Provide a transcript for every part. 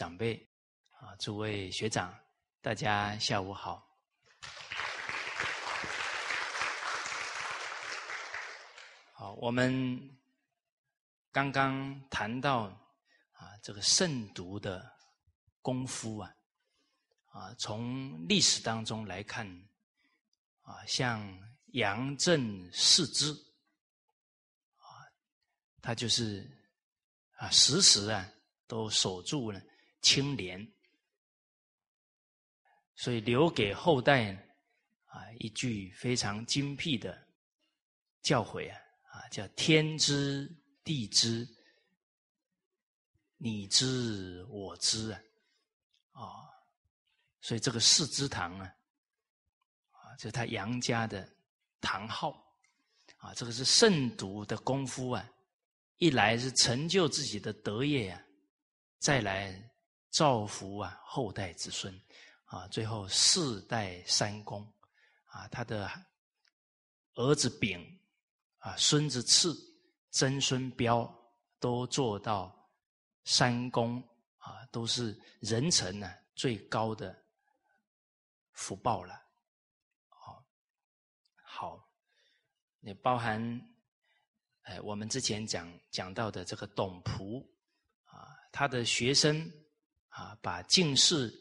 长辈啊，诸位学长，大家下午好。好，我们刚刚谈到啊，这个慎独的功夫啊，啊，从历史当中来看啊，像杨震四之啊，他就是啊，时时啊。都守住了清廉，所以留给后代啊一句非常精辟的教诲啊啊叫天知地知，你知我知啊啊，所以这个四之堂啊啊，这是他杨家的堂号啊，这个是慎独的功夫啊，一来是成就自己的德业啊。再来造福啊后代子孙啊，最后四代三公啊，他的儿子丙啊，孙子次、曾孙彪都做到三公啊，都是人臣呢最高的福报了。好，好，也包含哎，我们之前讲讲到的这个董仆啊。他的学生啊，把进士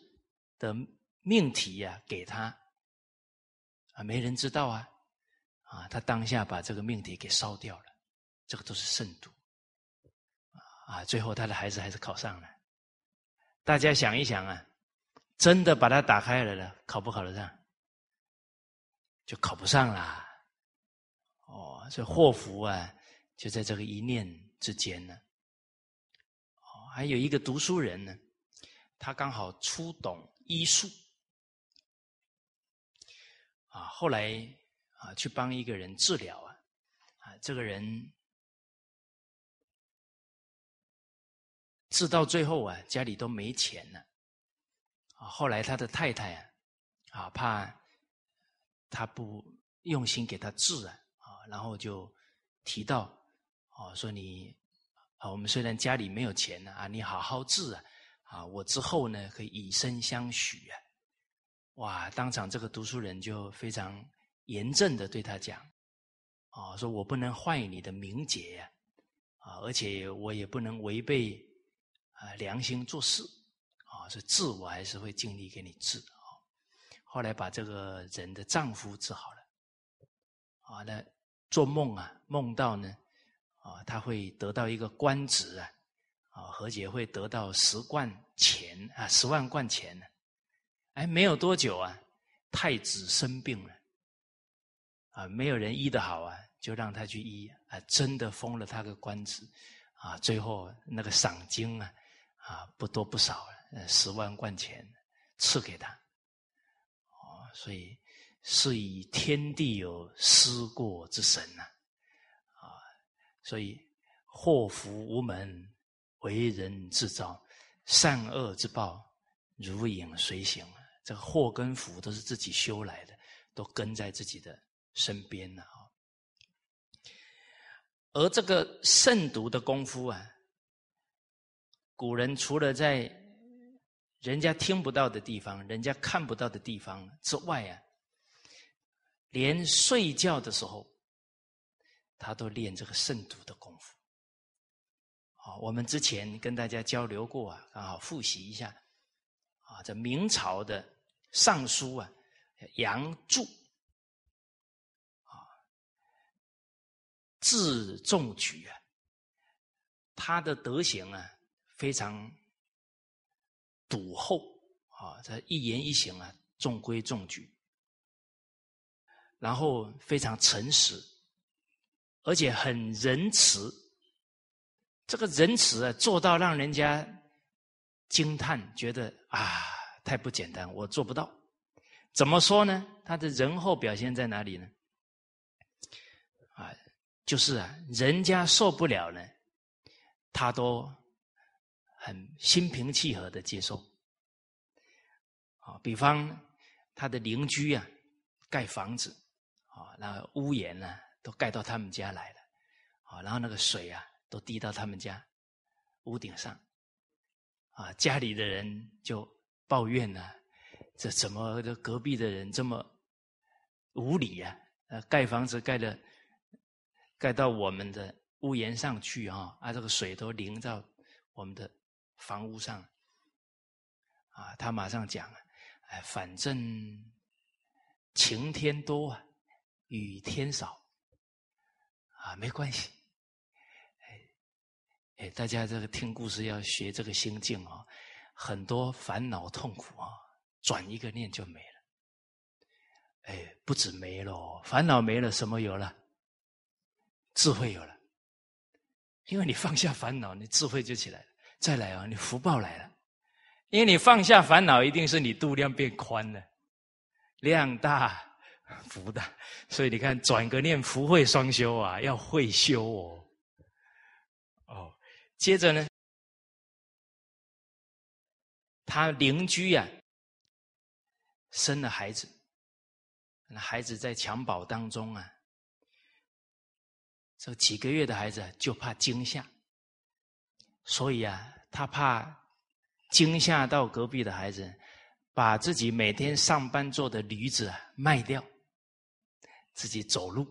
的命题呀给他啊，没人知道啊啊，他当下把这个命题给烧掉了，这个都是圣毒啊，最后他的孩子还是考上了。大家想一想啊，真的把它打开了了，考不考得上？就考不上啦。哦，所以祸福啊，就在这个一念之间呢。哦还有一个读书人呢，他刚好初懂医术，啊，后来啊去帮一个人治疗啊，啊，这个人治到最后啊，家里都没钱了，啊，后来他的太太啊，啊怕他不用心给他治啊，啊，然后就提到，哦，说你。啊，我们虽然家里没有钱呢，啊，你好好治啊，啊，我之后呢可以以身相许啊，哇！当场这个读书人就非常严正的对他讲，啊，说我不能坏你的名节呀，啊，而且我也不能违背啊良心做事，啊，所以治我还是会尽力给你治啊。后来把这个人的丈夫治好了，啊，那做梦啊，梦到呢。啊，他会得到一个官职啊，何解会得到十贯钱啊，十万贯钱呢？哎，没有多久啊，太子生病了，啊，没有人医得好啊，就让他去医啊，真的封了他个官职，啊，最后那个赏金啊，啊，不多不少，呃，十万贯钱赐给他，哦，所以是以天地有思过之神呐。啊所以祸福无门，为人自造；善恶之报，如影随形。这个祸跟福都是自己修来的，都跟在自己的身边了啊。而这个慎独的功夫啊，古人除了在人家听不到的地方、人家看不到的地方之外啊，连睡觉的时候。他都练这个慎独的功我们之前跟大家交流过啊，刚好复习一下。啊，这明朝的尚书啊，杨柱，啊，字仲举啊，他的德行啊非常笃厚啊，这一言一行啊中规中矩，然后非常诚实。而且很仁慈，这个仁慈啊，做到让人家惊叹，觉得啊，太不简单，我做不到。怎么说呢？他的仁厚表现在哪里呢？啊，就是啊，人家受不了呢，他都很心平气和的接受。啊，比方他的邻居啊，盖房子啊，那屋檐呢？都盖到他们家来了，啊，然后那个水啊，都滴到他们家屋顶上，啊，家里的人就抱怨呢，这怎么这隔壁的人这么无理呀？呃，盖房子盖的盖到我们的屋檐上去啊，啊，这个水都淋到我们的房屋上，啊，他马上讲，哎，反正晴天多啊，雨天少，啊，没关系。哎，大家这个听故事要学这个心境啊，很多烦恼痛苦啊，转一个念就没了。哎，不止没了，烦恼没了，什么有了？智慧有了。因为你放下烦恼，你智慧就起来了。再来啊，你福报来了，因为你放下烦恼，一定是你度量变宽了，量大福大。所以你看，转个念，福慧双修啊，要会修哦。接着呢，他邻居呀生了孩子，那孩子在襁褓当中啊，这几个月的孩子就怕惊吓，所以啊，他怕惊吓到隔壁的孩子，把自己每天上班坐的驴子啊卖掉，自己走路。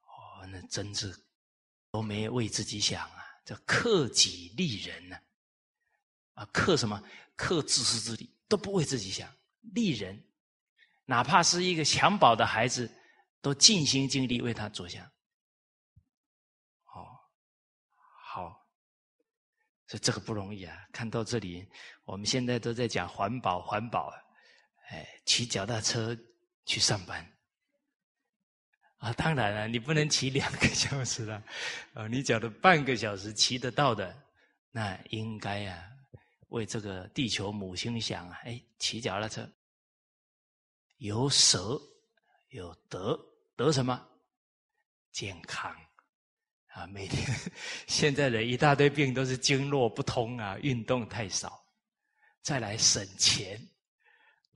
哦，那真是。都没为自己想啊，叫克己利人呢，啊，克什么？克自私自利，都不为自己想，利人，哪怕是一个襁褓的孩子，都尽心尽力为他着想。哦，好，所以这个不容易啊。看到这里，我们现在都在讲环保，环保，哎，骑脚踏车去上班。啊，当然了，你不能骑两个小时了，啊，你讲的半个小时骑得到的，那应该啊，为这个地球母亲想啊，哎，骑脚踏车有舍有得，得什么？健康啊，每天现在的一大堆病都是经络不通啊，运动太少，再来省钱，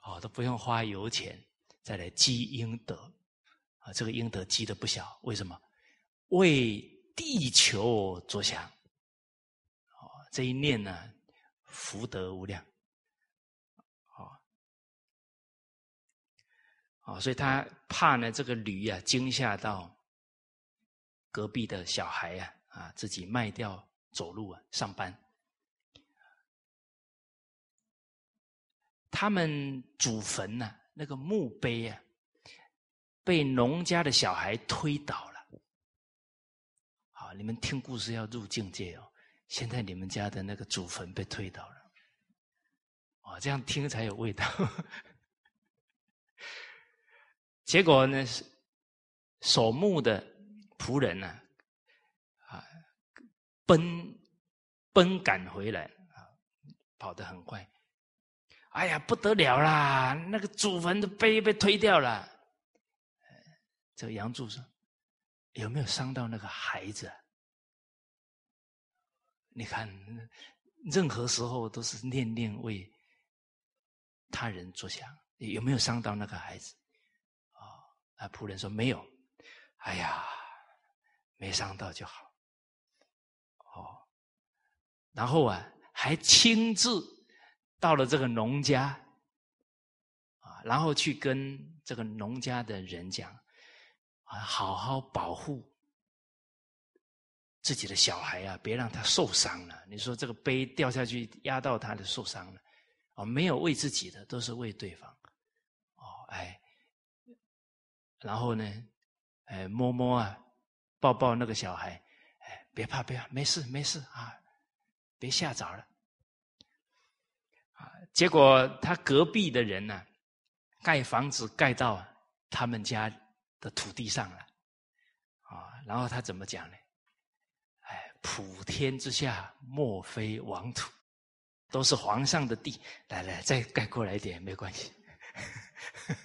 哦，都不用花油钱，再来积阴德。啊，这个应得积的不小，为什么？为地球着想，哦，这一念呢，福德无量，哦，哦，所以他怕呢，这个驴啊惊吓到隔壁的小孩呀，啊，自己卖掉走路啊上班，他们祖坟呢，那个墓碑啊。被农家的小孩推倒了。好，你们听故事要入境界哦。现在你们家的那个祖坟被推倒了，哦，这样听才有味道。结果呢，守墓的仆人呢，啊，奔奔赶回来啊，跑得很快。哎呀，不得了啦！那个祖坟都被被推掉了。这个杨柱说：“有没有伤到那个孩子？你看，任何时候都是念念为他人着想，有没有伤到那个孩子？”啊，啊，仆人说没有。哎呀，没伤到就好。哦，然后啊，还亲自到了这个农家，啊，然后去跟这个农家的人讲。好好保护自己的小孩啊，别让他受伤了。你说这个杯掉下去压到他的受伤了，哦，没有为自己的，都是为对方。哦，哎，然后呢，哎，摸摸啊，抱抱那个小孩，哎，别怕，别怕，没事，没事啊，别吓着了。啊，结果他隔壁的人呢，盖房子盖到他们家。的土地上了，啊，然后他怎么讲呢？哎，普天之下莫非王土，都是皇上的地。来来，再盖过来一点，没关系。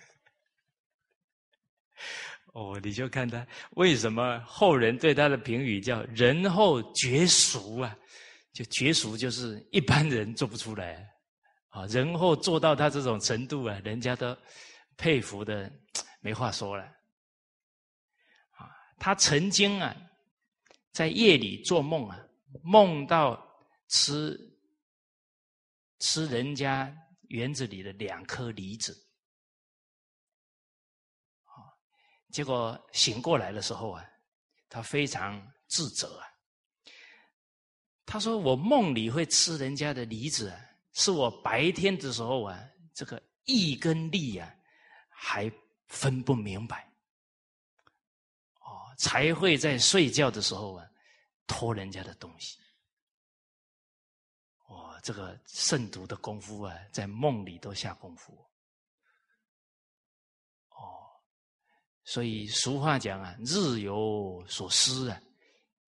哦，你就看他为什么后人对他的评语叫“仁厚绝俗”啊？就绝俗就是一般人做不出来啊，仁厚做到他这种程度啊，人家都佩服的没话说了。他曾经啊，在夜里做梦啊，梦到吃吃人家园子里的两颗梨子，结果醒过来的时候啊，他非常自责啊。他说：“我梦里会吃人家的梨子，啊是我白天的时候啊，这个义跟利啊，还分不明白，才会在睡觉的时候啊，偷人家的东西。哦，这个慎独的功夫啊，在梦里都下功夫。哦，所以俗话讲啊，日有所思啊，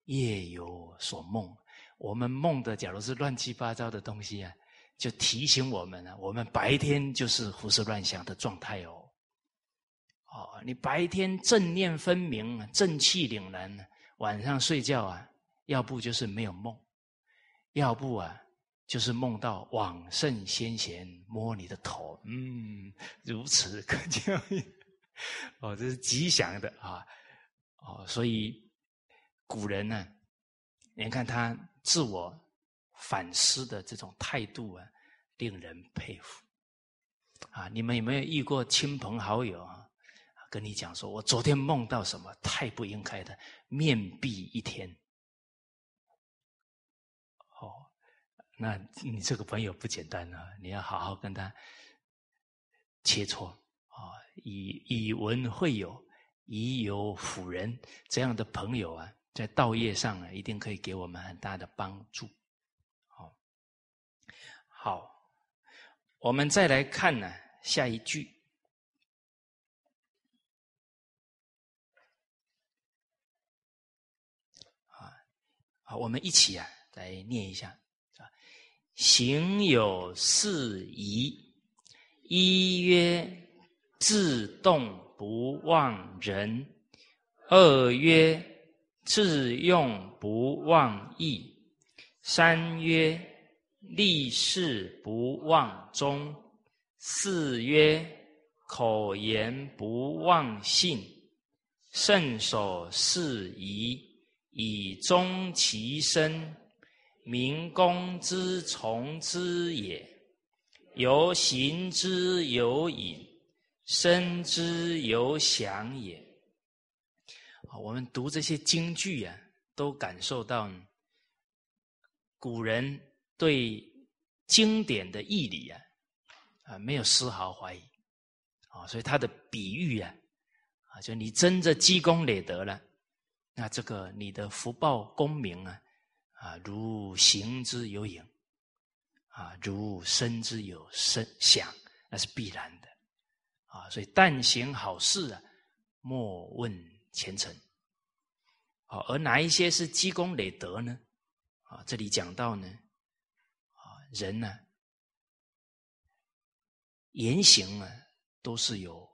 夜有所梦。”我们梦的，假如是乱七八糟的东西啊，就提醒我们了。我们白天就是胡思乱想的状态哦。哦，你白天正念分明、正气凛然，晚上睡觉啊，要不就是没有梦，要不啊，就是梦到往圣先贤摸你的头。嗯，如此可见，哦，这是吉祥的啊。哦，所以古人呢，你看他。自我反思的这种态度啊，令人佩服。啊，你们有没有遇过亲朋好友啊，跟你讲说，我昨天梦到什么太不应该的，面壁一天。哦，那你这个朋友不简单啊，你要好好跟他切磋啊，以以文会友，以友辅人，这样的朋友啊。在道业上啊，一定可以给我们很大的帮助。好，好，我们再来看呢下一句。好，我们一起啊来念一下：啊，行有四疑，一曰自动不忘人，二曰。自用不忘义，三曰立事不忘忠，四曰口言不忘信。慎守四宜，以终其身，民公之从之也。由行之有隐，生之有想也。我们读这些京剧啊，都感受到古人对经典的义理啊，啊，没有丝毫怀疑。啊，所以他的比喻啊，啊，就你真的积功累德了，那这个你的福报功名啊，啊，如行之有影，啊，如身之有身想，那是必然的。啊，所以但行好事啊，莫问。前程，好，而哪一些是积功累德呢？啊，这里讲到呢，啊，人呢，言行啊，都是有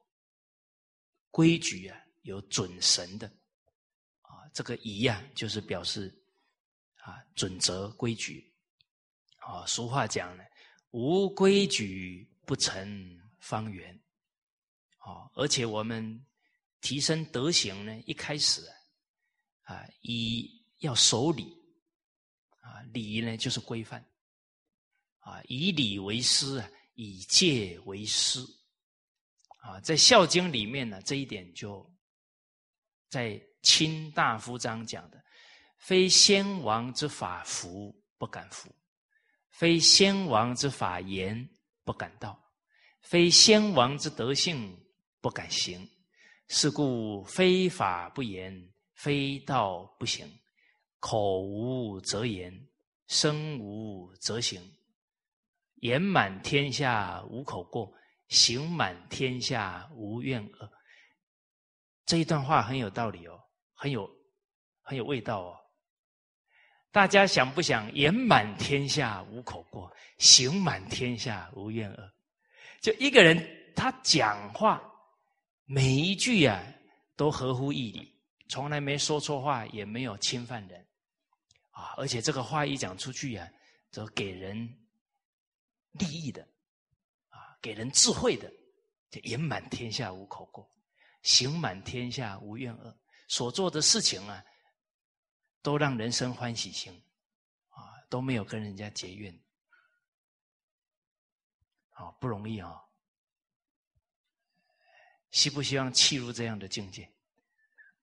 规矩啊，有准绳的，这个仪啊，就是表示啊，准则规矩，啊，俗话讲呢，无规矩不成方圆，啊，而且我们。提升德行呢？一开始啊，以要守礼啊，礼呢就是规范啊，以礼为师啊，以戒为师啊，在《孝经》里面呢，这一点就在卿大夫章讲的：非先王之法服，不敢服；非先王之法言，不敢道；非先王之德性，不敢行。是故非法不言，非道不行。口无则言，身无则行。言满天下无口过，行满天下无怨恶。这一段话很有道理哦，很有很有味道哦。大家想不想言满天下无口过，行满天下无怨恶？就一个人他讲话。每一句呀，都合乎义理，从来没说错话，也没有侵犯人，啊！而且这个话一讲出去呀，则给人利益的，啊，给人智慧的，就言满天下无口过，行满天下无怨恶，所做的事情啊，都让人生欢喜心，啊，都没有跟人家结怨，啊，不容易啊！希不希望契入这样的境界？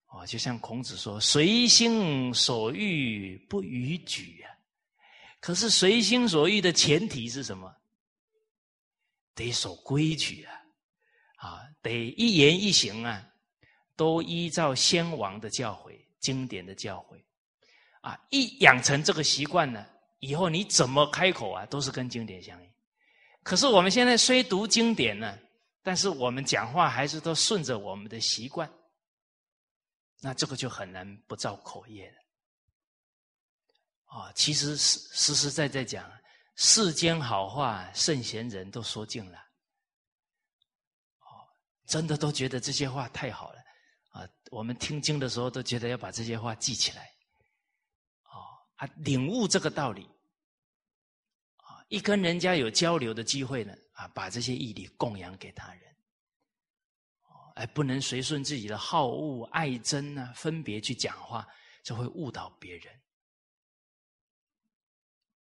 啊，就像孔子说：“随心所欲不逾矩啊。”可是随心所欲的前提是什么？得守规矩啊！啊，得一言一行啊，都依照先王的教诲、经典的教诲啊！一养成这个习惯呢，以后你怎么开口啊，都是跟经典相应。可是我们现在虽读经典呢，但是我们讲话还是都顺着我们的习惯，那这个就很难不造口业了。啊，其实实实实在在讲，世间好话，圣贤人都说尽了。哦，真的都觉得这些话太好了啊！我们听经的时候都觉得要把这些话记起来。哦，啊，领悟这个道理，啊，一跟人家有交流的机会呢，啊，把这些义理供养给他人。哦，哎，不能随顺自己的好恶、爱憎啊，分别去讲话，就会误导别人。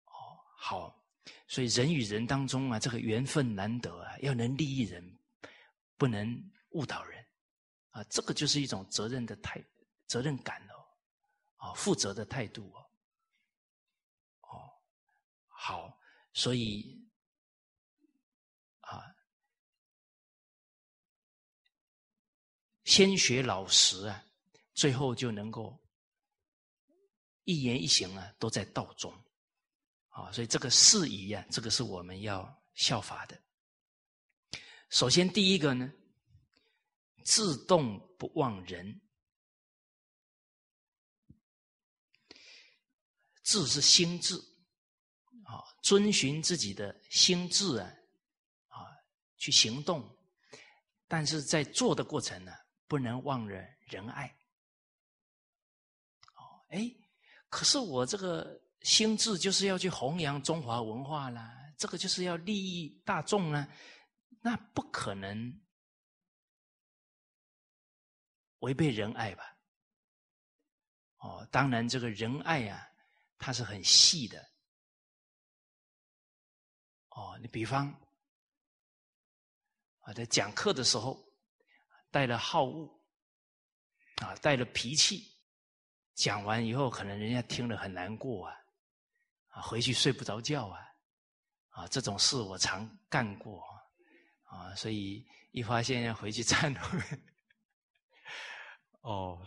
哦好，所以人与人当中啊，这个缘分难得啊，要能利益人，不能误导人，啊，这个就是一种责任的态，责任感哦，啊，负责的态度哦，哦，好，所以啊，先学老实啊，最后就能够一言一行啊，都在道中。啊，所以这个事宜啊，这个是我们要效法的。首先，第一个呢，自动不忘人。志是心智，啊，遵循自己的心智啊，啊，去行动。但是在做的过程呢，不能忘了仁爱。哦，哎，可是我这个。心智就是要去弘扬中华文化啦，这个就是要利益大众啊，那不可能违背仁爱吧？哦，当然这个仁爱啊，它是很细的。哦，你比方啊，在讲课的时候带了好恶啊，带了脾气，讲完以后，可能人家听了很难过啊。啊回去睡不着觉啊，啊，这种事我常干过啊，所以一发现要回去 忏悔。哦，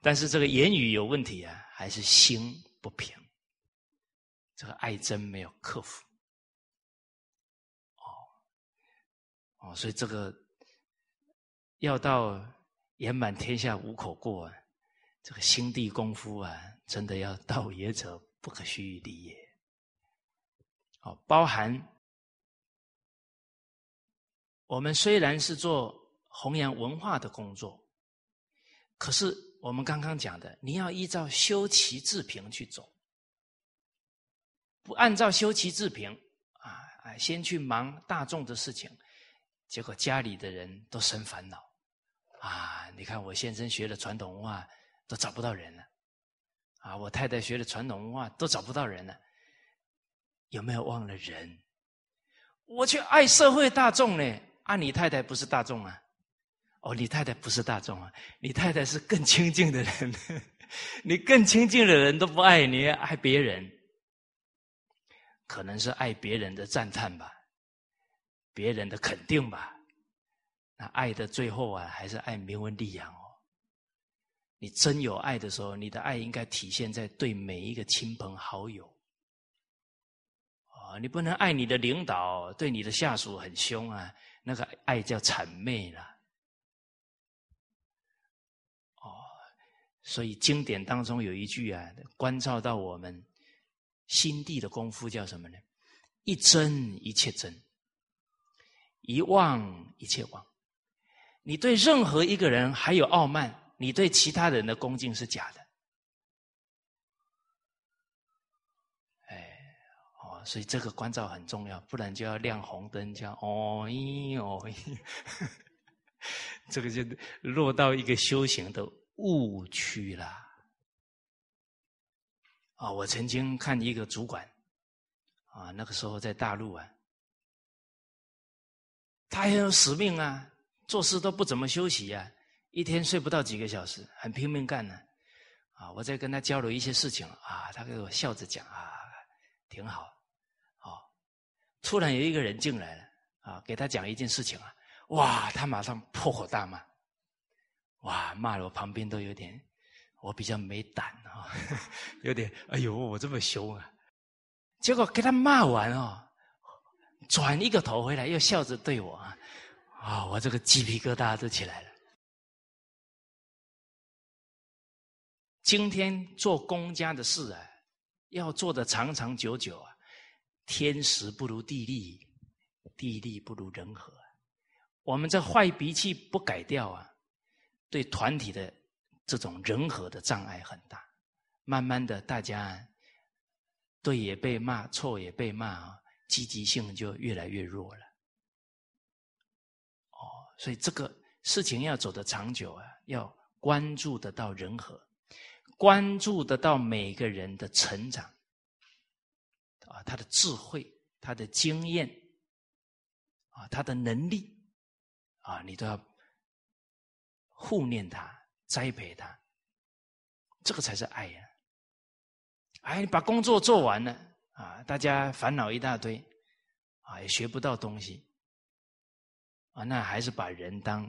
但是这个言语有问题啊，还是心不平，这个爱憎没有克服。哦，哦，所以这个要到圆满天下无口过，啊，这个心地功夫啊，真的要道 也者不可须臾离也。哦，包含我们虽然是做弘扬文化的工作，可是我们刚刚讲的，你要依照修齐治平去走，不按照修齐治平啊，先去忙大众的事情，结果家里的人都生烦恼啊！你看我先生学了传统文化，都找不到人了啊！我太太学了传统文化，都找不到人了。有没有忘了人？我去爱社会大众呢？啊，你太太不是大众啊？哦，你太太不是大众啊？你太太是更亲近的人，你更亲近的人都不爱你，爱别人，可能是爱别人的赞叹吧，别人的肯定吧。那爱的最后啊，还是爱名闻利养哦。你真有爱的时候，你的爱应该体现在对每一个亲朋好友。你不能爱你的领导，对你的下属很凶啊！那个爱叫谄媚了。哦，所以经典当中有一句啊，关照到我们心地的功夫叫什么呢？一真一切真，一忘一切忘。你对任何一个人还有傲慢，你对其他人的恭敬是假的。哎，哦所以这个关照很重要，不然就要亮红灯，叫哦咦哦咦，这个就落到一个修行的误区了。啊，我曾经看一个主管，啊，那个时候在大陆啊，他很有使命啊，做事都不怎么休息啊，一天睡不到几个小时，很拼命干呢。啊，我在跟他交流一些事情啊，他给我笑着讲啊，挺好。哦，突然有一个人进来了啊，给他讲一件事情啊，哇，他马上破口大骂，哇，骂了我旁边都有点。我比较没胆啊，有点哎呦，我这么凶啊！结果给他骂完哦，转一个头回来，又笑着对我啊，啊，我这个鸡皮疙瘩都起来了。今天做公家的事啊，要做的长长久久啊，天时不如地利，地利不如人和。我们这坏脾气不改掉啊，对团体的。这种人和的障碍很大，慢慢的，大家对也被骂，错也被骂，积极性就越来越弱了。哦，所以这个事情要走得长久啊，要关注得到人和，关注得到每个人的成长，啊，他的智慧，他的经验，啊，他的能力，啊，你都要护念他。栽培他，这个才是爱呀！哎，把工作做完了啊，大家烦恼一大堆，啊，也学不到东西，啊，那还是把人当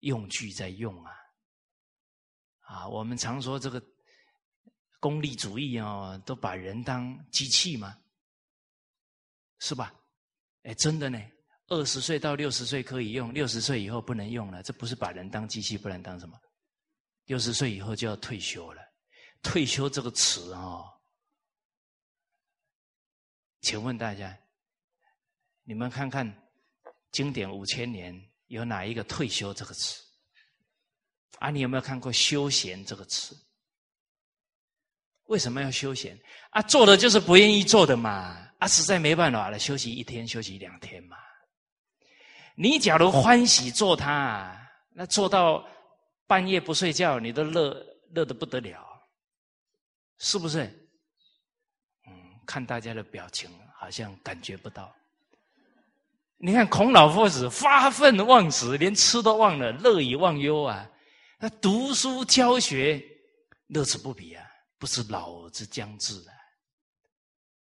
用具在用啊！啊，我们常说这个功利主义哦，都把人当机器嘛？是吧？哎，真的呢，二十岁到六十岁可以用，六十岁以后不能用了，这不是把人当机器，不然当什么？六十岁以后就要退休了，退休这个词啊，请问大家，你们看看经典五千年有哪一个退休这个词？啊，你有没有看过休闲这个词？为什么要休闲？啊，做的就是不愿意做的嘛，啊，实在没办法了，休息一天，休息两天嘛。你假如欢喜做它，那做到。半夜不睡觉，你都乐乐的不得了，是不是？嗯，看大家的表情，好像感觉不到。你看孔老夫子发愤忘食，连吃都忘了，乐以忘忧啊！那读书教学乐此不疲啊，不是老之将至啊，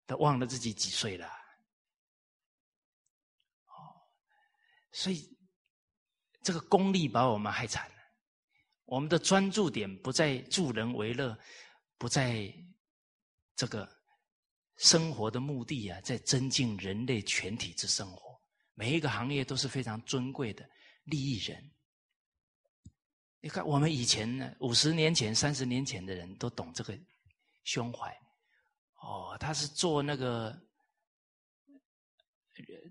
他忘了自己几岁了。所以这个功利把我们害惨了。我们的专注点不在助人为乐，不在这个生活的目的啊，在增进人类全体之生活。每一个行业都是非常尊贵的利益人。你看，我们以前呢，五十年前、三十年前的人都懂这个胸怀。哦，他是做那个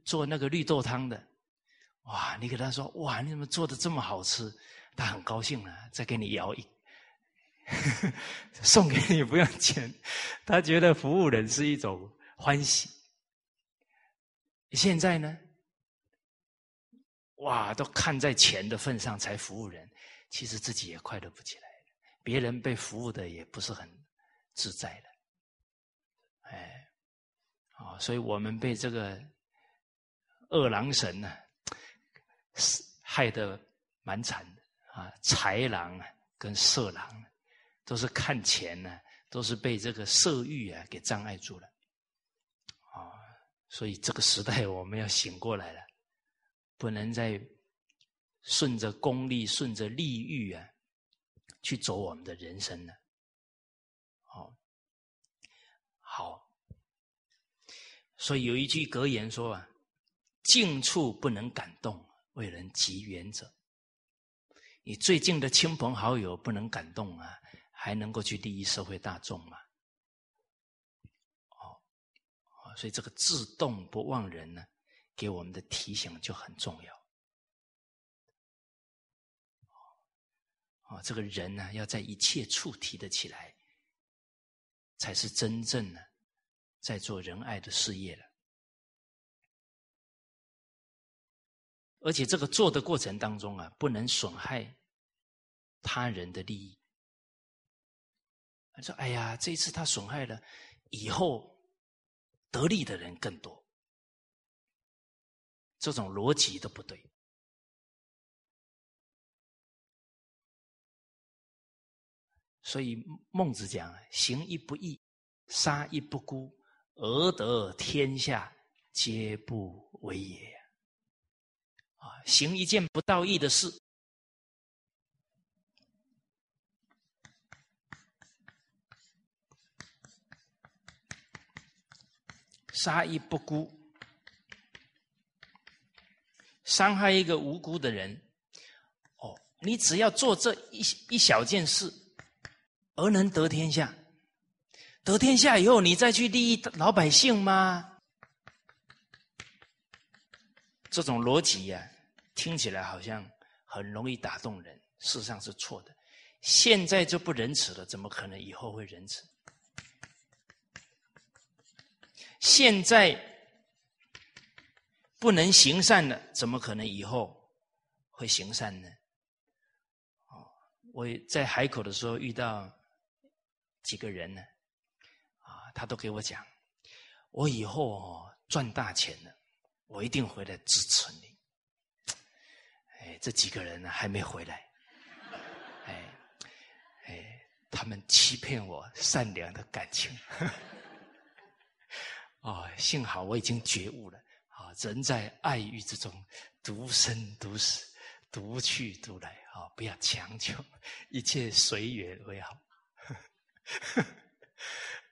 做那个绿豆汤的，哇！你给他说，哇，你怎么做的这么好吃？他很高兴了，再给你摇一，送给你不用钱，他觉得服务人是一种欢喜。现在呢，哇，都看在钱的份上才服务人，其实自己也快乐不起来别人被服务的也不是很自在的，哎，啊，所以我们被这个二郎神呢，害得蛮惨的。啊，豺狼啊，跟色狼，都是看钱呢，都是被这个色欲啊给障碍住了，啊，所以这个时代我们要醒过来了，不能再顺着功利、顺着利欲啊去走我们的人生了。好，好，所以有一句格言说啊：“近处不能感动，为人及远者。”你最近的亲朋好友不能感动啊，还能够去利益社会大众吗？哦，所以这个自动不忘人呢，给我们的提醒就很重要。哦，这个人呢，要在一切处提得起来，才是真正的在做仁爱的事业了。而且这个做的过程当中啊，不能损害他人的利益。他说：“哎呀，这一次他损害了，以后得利的人更多。”这种逻辑都不对。所以孟子讲：“行义不义，杀义不孤，而得天下皆不为也。”啊，行一件不道义的事。杀一不辜，伤害一个无辜的人。哦，你只要做这一一小件事，而能得天下。得天下以后，你再去利益老百姓吗？这种逻辑呀，听起来好像很容易打动人，事实上是错的。现在就不仁慈了，怎么可能以后会仁慈？现在不能行善了，怎么可能以后会行善呢？哦，我在海口的时候遇到几个人呢，啊，他都给我讲，我以后哦赚大钱了，我一定回来支持你。哎，这几个人呢还没回来，哎，哎，他们欺骗我善良的感情。啊，幸好我已经觉悟了。啊，人在爱欲之中，独生独死，独去独来。啊，不要强求，一切随缘为好。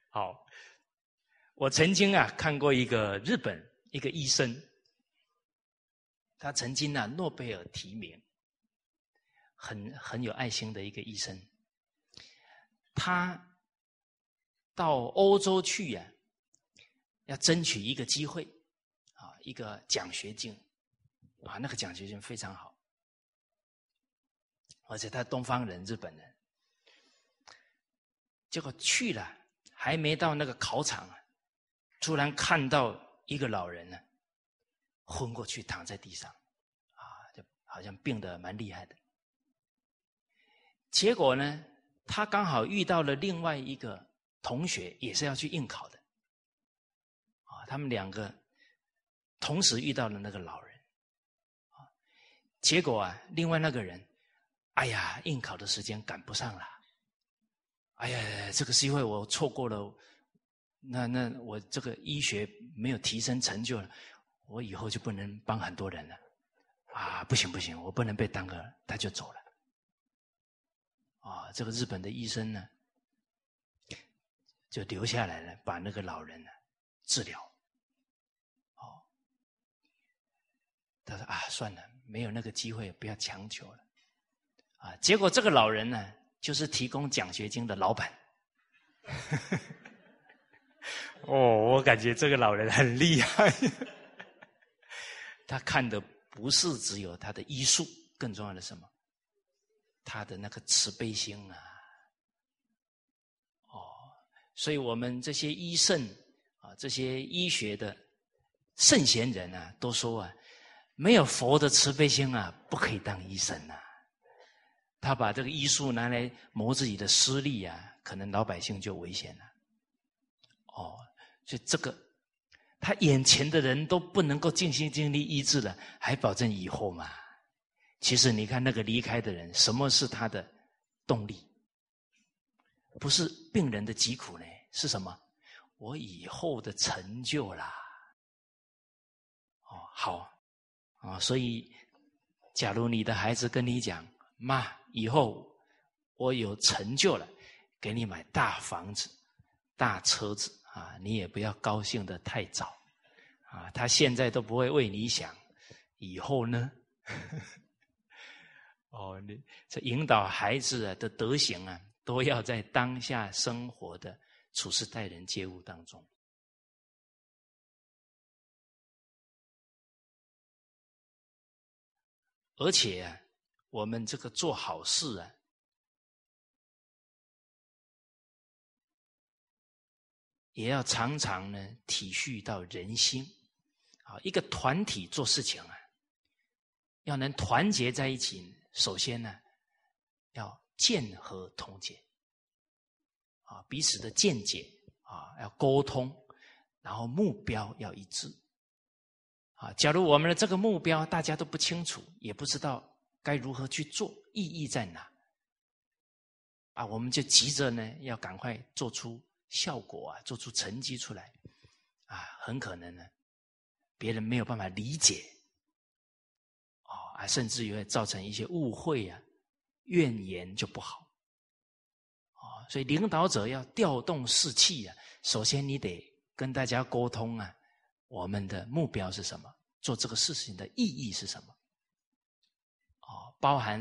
好，我曾经啊看过一个日本一个医生，他曾经啊诺贝尔提名，很很有爱心的一个医生。他到欧洲去呀。要争取一个机会，啊，一个奖学金，啊，那个奖学金非常好，而且他东方人，日本人，结果去了，还没到那个考场，突然看到一个老人呢，昏过去躺在地上，啊，就好像病得蛮厉害的。结果呢，他刚好遇到了另外一个同学，也是要去应考的。啊他们两个同时遇到了那个老人，结果啊，另外那个人，哎呀，应考的时间赶不上了，哎呀，这个机会我错过了，那那我这个医学没有提升成就了，我以后就不能帮很多人了，啊，不行不行，我不能被耽搁，他就走了，啊，这个日本的医生呢，就留下来了，把那个老人呢治疗。哦他说：“啊，算了，没有那个机会，不要强求了。”啊，结果这个老人呢，就是提供奖学金的老板。哦，我感觉这个老人很厉害。他看的不是只有他的医术，更重要的什么？他的那个慈悲心啊！哦，所以我们这些医圣啊，这些医学的圣贤人啊，都说啊。没有佛的慈悲心啊，不可以当医生呐。他把这个医术拿来谋自己的私利啊，可能老百姓就危险了。哦，所以这个他眼前的人都不能够尽心尽力医治了，还保证以后嘛？其实你看那个离开的人，什么是他的动力？不是病人的疾苦呢？是什么？我以后的成就啦。哦，好。啊，所以，假如你的孩子跟你讲：“妈，以后我有成就了，给你买大房子、大车子啊！”你也不要高兴的太早啊。他现在都不会为你想，以后呢？哦，你这引导孩子啊的德行啊，都要在当下生活的处事待人接物当中。而且啊，我们这个做好事啊，也要常常呢体恤到人心啊。一个团体做事情啊，要能团结在一起，首先呢要见和同解啊，彼此的见解啊要沟通，然后目标要一致。啊，假如我们的这个目标大家都不清楚，也不知道该如何去做，意义在哪？啊，我们就急着呢，要赶快做出效果啊，做出成绩出来，啊，很可能呢，别人没有办法理解，哦，啊，甚至于会造成一些误会啊，怨言就不好，哦，所以领导者要调动士气啊，首先你得跟大家沟通啊。我们的目标是什么？做这个事情的意义是什么？哦，包含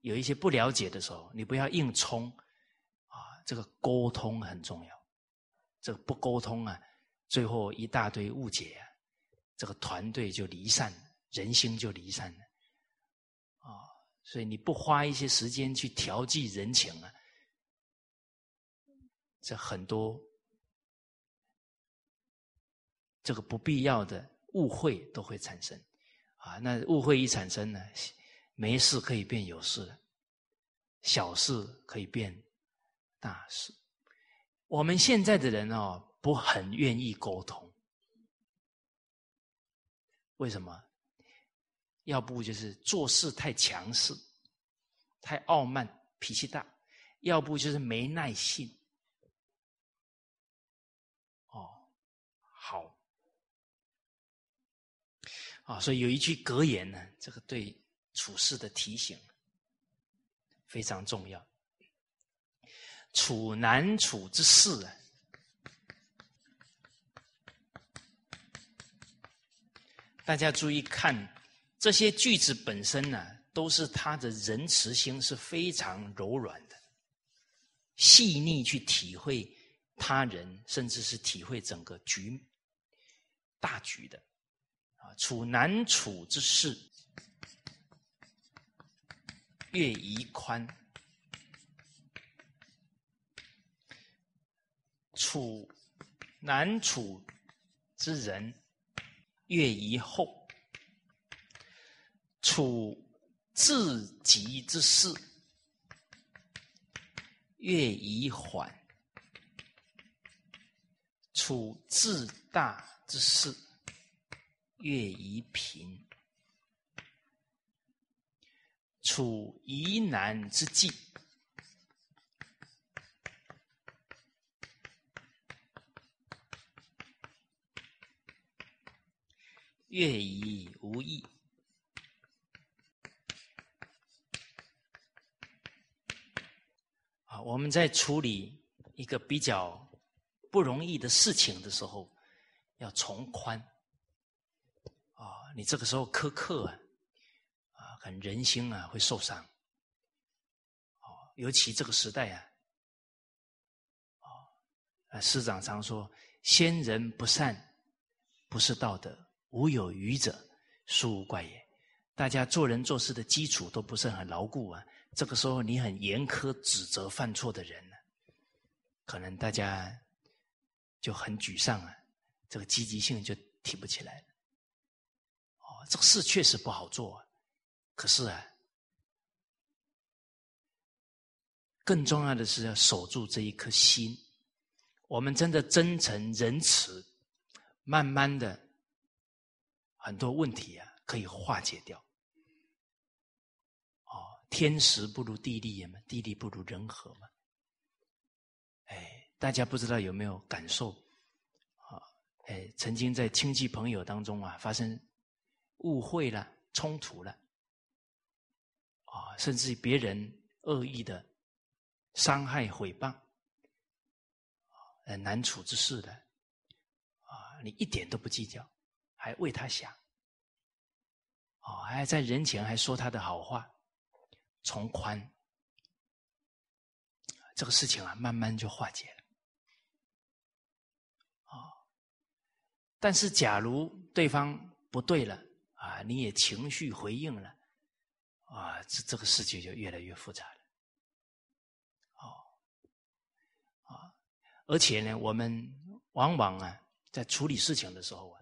有一些不了解的时候，你不要硬冲啊！这个沟通很重要。这不沟通啊，最后一大堆误解啊，这个团队就离散，人心就离散了。啊，所以你不花一些时间去调剂人情啊，这很多。这个不必要的误会都会产生，啊，那误会一产生呢，没事可以变有事，小事可以变大事。我们现在的人哦，不很愿意沟通，为什么？要不就是做事太强势，太傲慢，脾气大；要不就是没耐性。啊，所以有一句格言呢，这个对处事的提醒非常重要。处难处之事啊，大家注意看这些句子本身呢，都是他的仁慈心是非常柔软的，细腻去体会他人，甚至是体会整个局大局的。啊处难处之事，越宜宽；楚南楚之人，越宜厚；楚自极之事，越宜缓；楚自大之事。越宜平，楚疑难之际，月已无益。啊，我们在处理一个比较不容易的事情的时候，要从宽。啊你这个时候苛刻啊，啊，很人心啊会受伤，哦，尤其这个时代啊，啊，师长常说，先人不善，不是道德，无有余者，殊无怪也。大家做人做事的基础都不是很牢固啊，这个时候你很严苛指责犯错的人呢，可能大家就很沮丧啊，这个积极性就提不起来了。这个事确实不好做，可是啊，更重要的是要守住这一颗心。我们真的真诚仁慈，慢慢的很多问题啊可以化解掉。哦，天时不如地利嘛，地利不如人和嘛。哎，大家不知道有没有感受？啊，哎，曾经在亲戚朋友当中啊发生。误会了，冲突了，啊，甚至别人恶意的伤害、诽谤，啊，难处之事的，啊，你一点都不计较，还为他想，哦，还在人前还说他的好话，从宽，这个事情啊，慢慢就化解了，啊，但是假如对方不对了。啊，你也情绪回应了，啊，这这个世界就越来越复杂了，哦，啊，而且呢，我们往往啊，在处理事情的时候啊，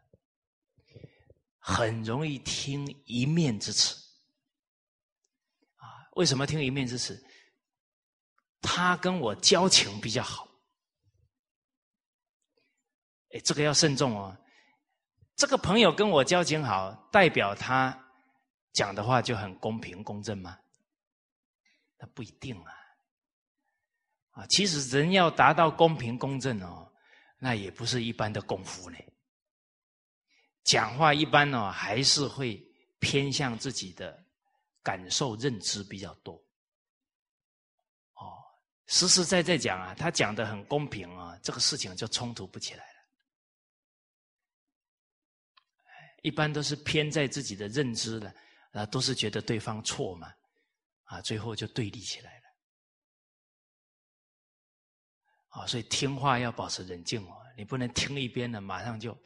很容易听一面之词，啊，为什么听一面之词？他跟我交情比较好，哎，这个要慎重哦。这个朋友跟我交情好，代表他讲的话就很公平公正吗？那不一定啊。啊，其实人要达到公平公正哦，那也不是一般的功夫呢。讲话一般呢，还是会偏向自己的感受认知比较多。哦，实实在在讲啊，他讲的很公平啊，这个事情就冲突不起来了。一般都是偏在自己的认知了，啊，都是觉得对方错嘛，啊，最后就对立起来了。啊，所以听话要保持冷静哦，你不能听一边的，马上就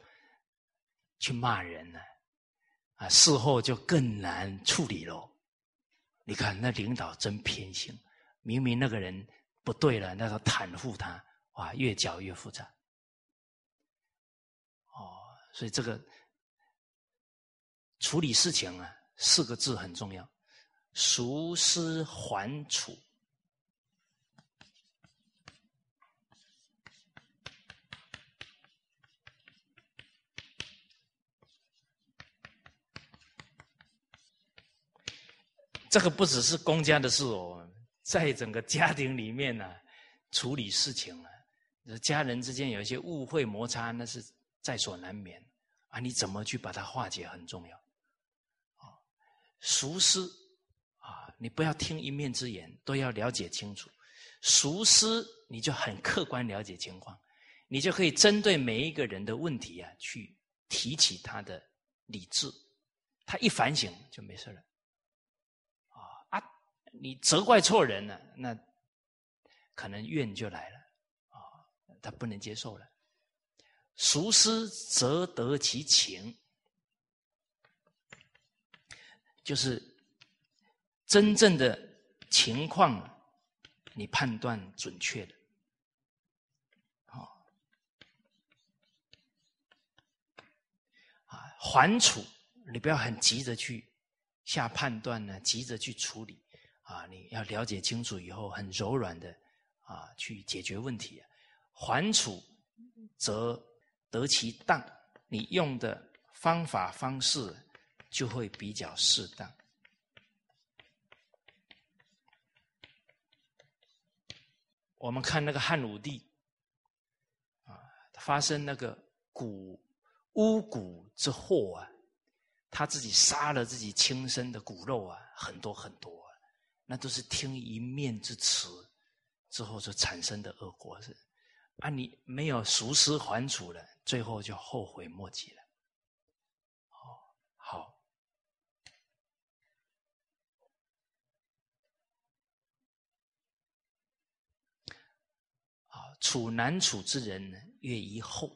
去骂人呢，啊，事后就更难处理喽。你看那领导真偏心，明明那个人不对了，那个袒护他，哇，越搅越复杂。哦，所以这个。处理事情啊，四个字很重要：熟思缓处。这个不只是公家的事哦，在整个家庭里面呢，处理事情啊，家人之间有一些误会摩擦，那是在所难免啊。你怎么去把它化解，很重要啊。熟思啊，你不要听一面之言，都要了解清楚。熟思，你就很客观了解情况，你就可以针对每一个人的问题啊，去提起他的理智。他一反省就没事了。你责怪错人了，那可能怨就来了。啊，他不能接受了。熟思则得其情。就是真正的情况，你判断准确的，好啊，缓处，你不要很急着去下判断呢，急着去处理啊，你要了解清楚以后，很柔软的啊去解决问题。缓处则得其当，你用的方法方式。就会比较适当。我们看那个汉武帝啊，发生那个蛊巫蛊之祸啊，他自己杀了自己亲生的骨肉啊，很多很多，那都是听一面之词之后所产生的恶果是啊，你没有熟思还处了，最后就后悔莫及了。哦，好。啊处难处之人呢，越宜厚。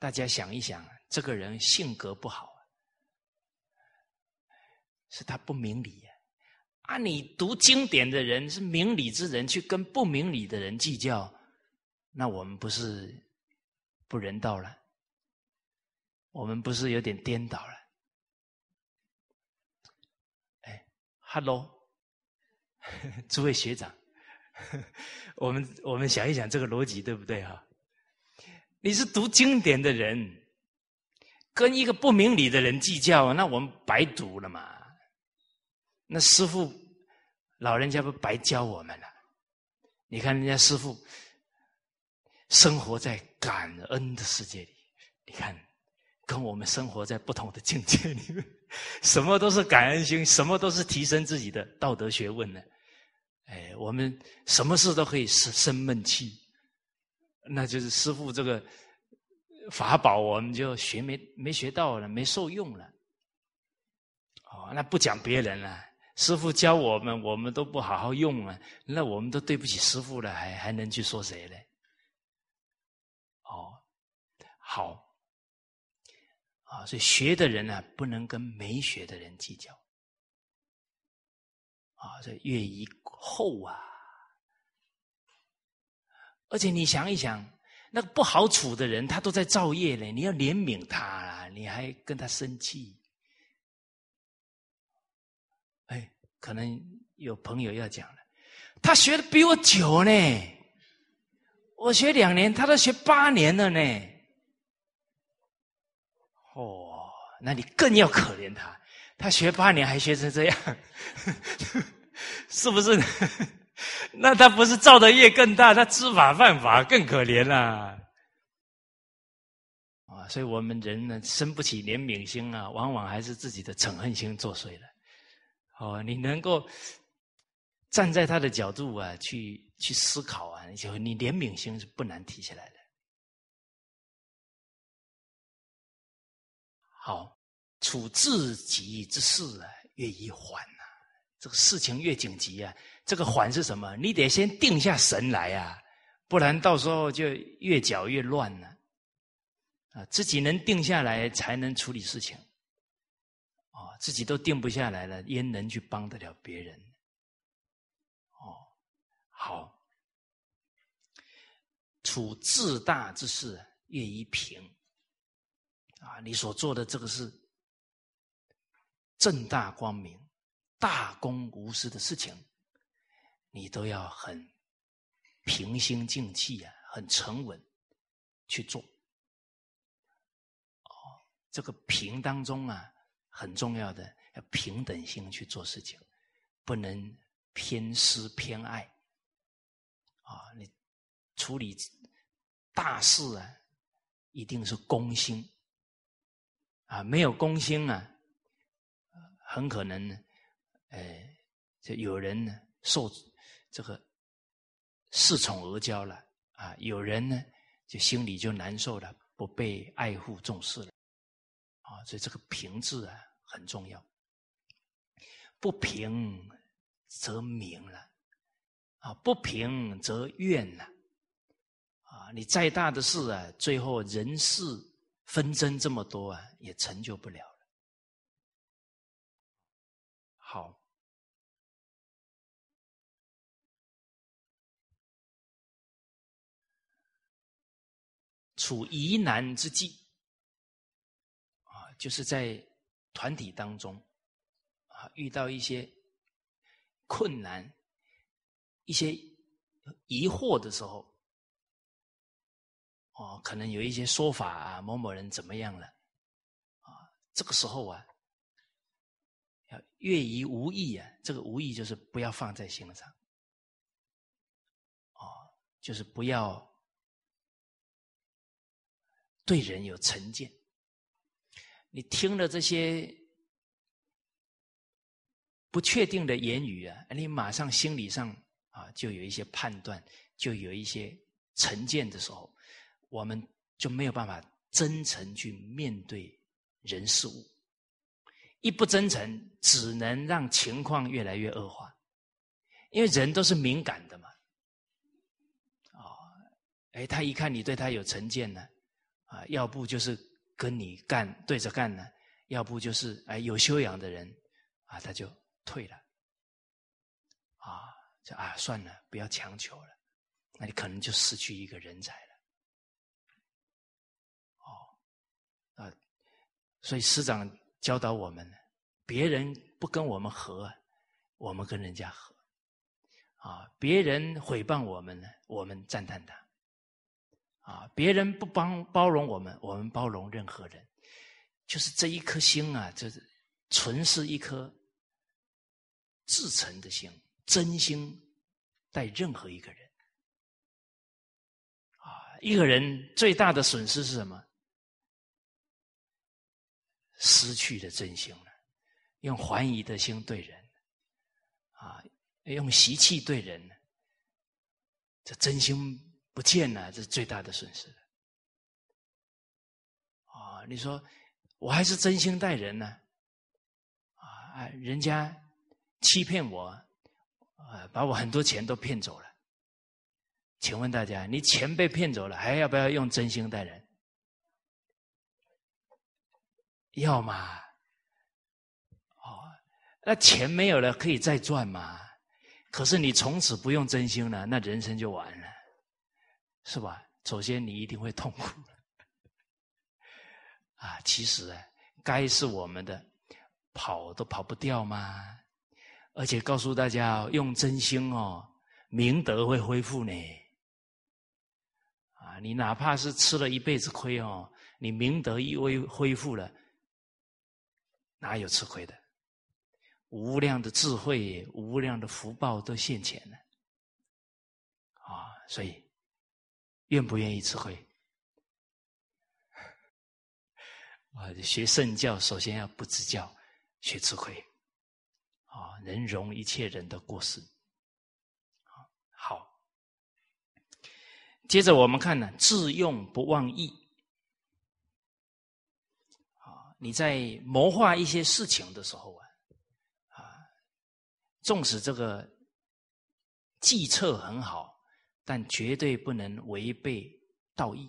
大家想一想，这个人性格不好，是他不明理呀。啊，你读经典的人是明理之人，去跟不明理的人计较，那我们不是不人道了？我们不是有点颠倒了？哎，Hello，诸位学长。我们我们想一想这个逻辑对不对哈？你是读经典的人，跟一个不明理的人计较，那我们白读了嘛？那师傅老人家不白教我们了？你看人家师傅生活在感恩的世界里，你看跟我们生活在不同的境界里面，什么都是感恩心，什么都是提升自己的道德学问呢？哎，我们什么事都可以生生闷气，那就是师傅这个法宝，我们就学没没学到了，没受用了。哦，那不讲别人了，师傅教我们，我们都不好好用啊，那我们都对不起师傅了，还还能去说谁呢？哦，好，啊，所以学的人呢，不能跟没学的人计较。啊，这越以厚啊！而且你想一想，那个不好处的人，他都在造业呢，你要怜悯他啊，你还跟他生气？哎，可能有朋友要讲了，他学的比我久呢，我学两年，他都学八年了呢，哦，那你更要可怜他，他学八年还学成这样，是不是？那他不是造的业更大，他知法犯法更可怜啦。啊，所以我们人呢，生不起怜悯心啊，往往还是自己的嗔恨心作祟了。哦，你能够站在他的角度啊，去去思考啊，就你怜悯心是不难提起来的。好，处自己之事啊，越易缓呐。这个事情越紧急啊，这个缓是什么？你得先定下神来啊，不然到时候就越搅越乱了。啊，自己能定下来，才能处理事情。自己都定不下来了，焉能去帮得了别人？哦，好，处自大之事，越于平。啊，你所做的这个是正大光明、大公无私的事情，你都要很平心静气啊，很沉稳去做。哦，这个平当中啊，很重要的要平等心去做事情，不能偏私偏爱。啊，你处理大事啊，一定是公心。啊，没有公心啊，很可能呢，呃，就有人呢受这个恃宠而骄了啊，有人呢就心里就难受了，不被爱护重视了啊，所以这个平字啊很重要，不平则明了啊，不平则怨了啊，你再大的事啊，最后人事。纷争这么多啊，也成就不了了。好，处疑难之际啊，就是在团体当中啊，遇到一些困难、一些疑惑的时候。哦，可能有一些说法啊，某某人怎么样了？啊，这个时候啊，要越于无意啊，这个无意就是不要放在心上。哦，就是不要对人有成见。你听了这些不确定的言语啊，你马上心理上啊就有一些判断，就有一些成见的时候。我们就没有办法真诚去面对人事物，一不真诚，只能让情况越来越恶化。因为人都是敏感的嘛，啊，哎，他一看你对他有成见呢，啊，要不就是跟你干对着干呢，要不就是哎有修养的人，啊，他就退了，啊，就啊算了，不要强求了，那你可能就失去一个人才了。哦，啊所以师长教导我们：别人不跟我们和，我们跟人家和；啊，别人毁谤我们呢，我们赞叹他；啊，别人不帮包容我们，我们包容任何人。就是这一颗心啊，这纯是一颗至诚的心，真心待任何一个人。啊，一个人最大的损失是什么？失去的真心了，用怀疑的心对人，啊，用习气对人，这真心不见了，这是最大的损失。啊，你说我还是真心待人呢，啊，人家欺骗我，啊，把我很多钱都骗走了，请问大家，你钱被骗走了，还要不要用真心待人？要嘛，哦，那钱没有了可以再赚嘛？可是你从此不用真心了，那人生就完了，是吧？首先你一定会痛苦啊！其实啊，该是我们的，跑都跑不掉嘛。而且告诉大家，用真心哦，明德会恢复呢。啊，你哪怕是吃了一辈子亏哦。你明德一微恢复了，哪有吃亏的？无量的智慧、无量的福报都现前了，啊！所以愿不愿意吃亏？啊，学圣教首先要不知教，学吃亏，啊，能容一切人的过失。好，接着我们看呢，自用不忘义。啊，你在谋划一些事情的时候啊啊。纵使这个计策很好，但绝对不能违背道义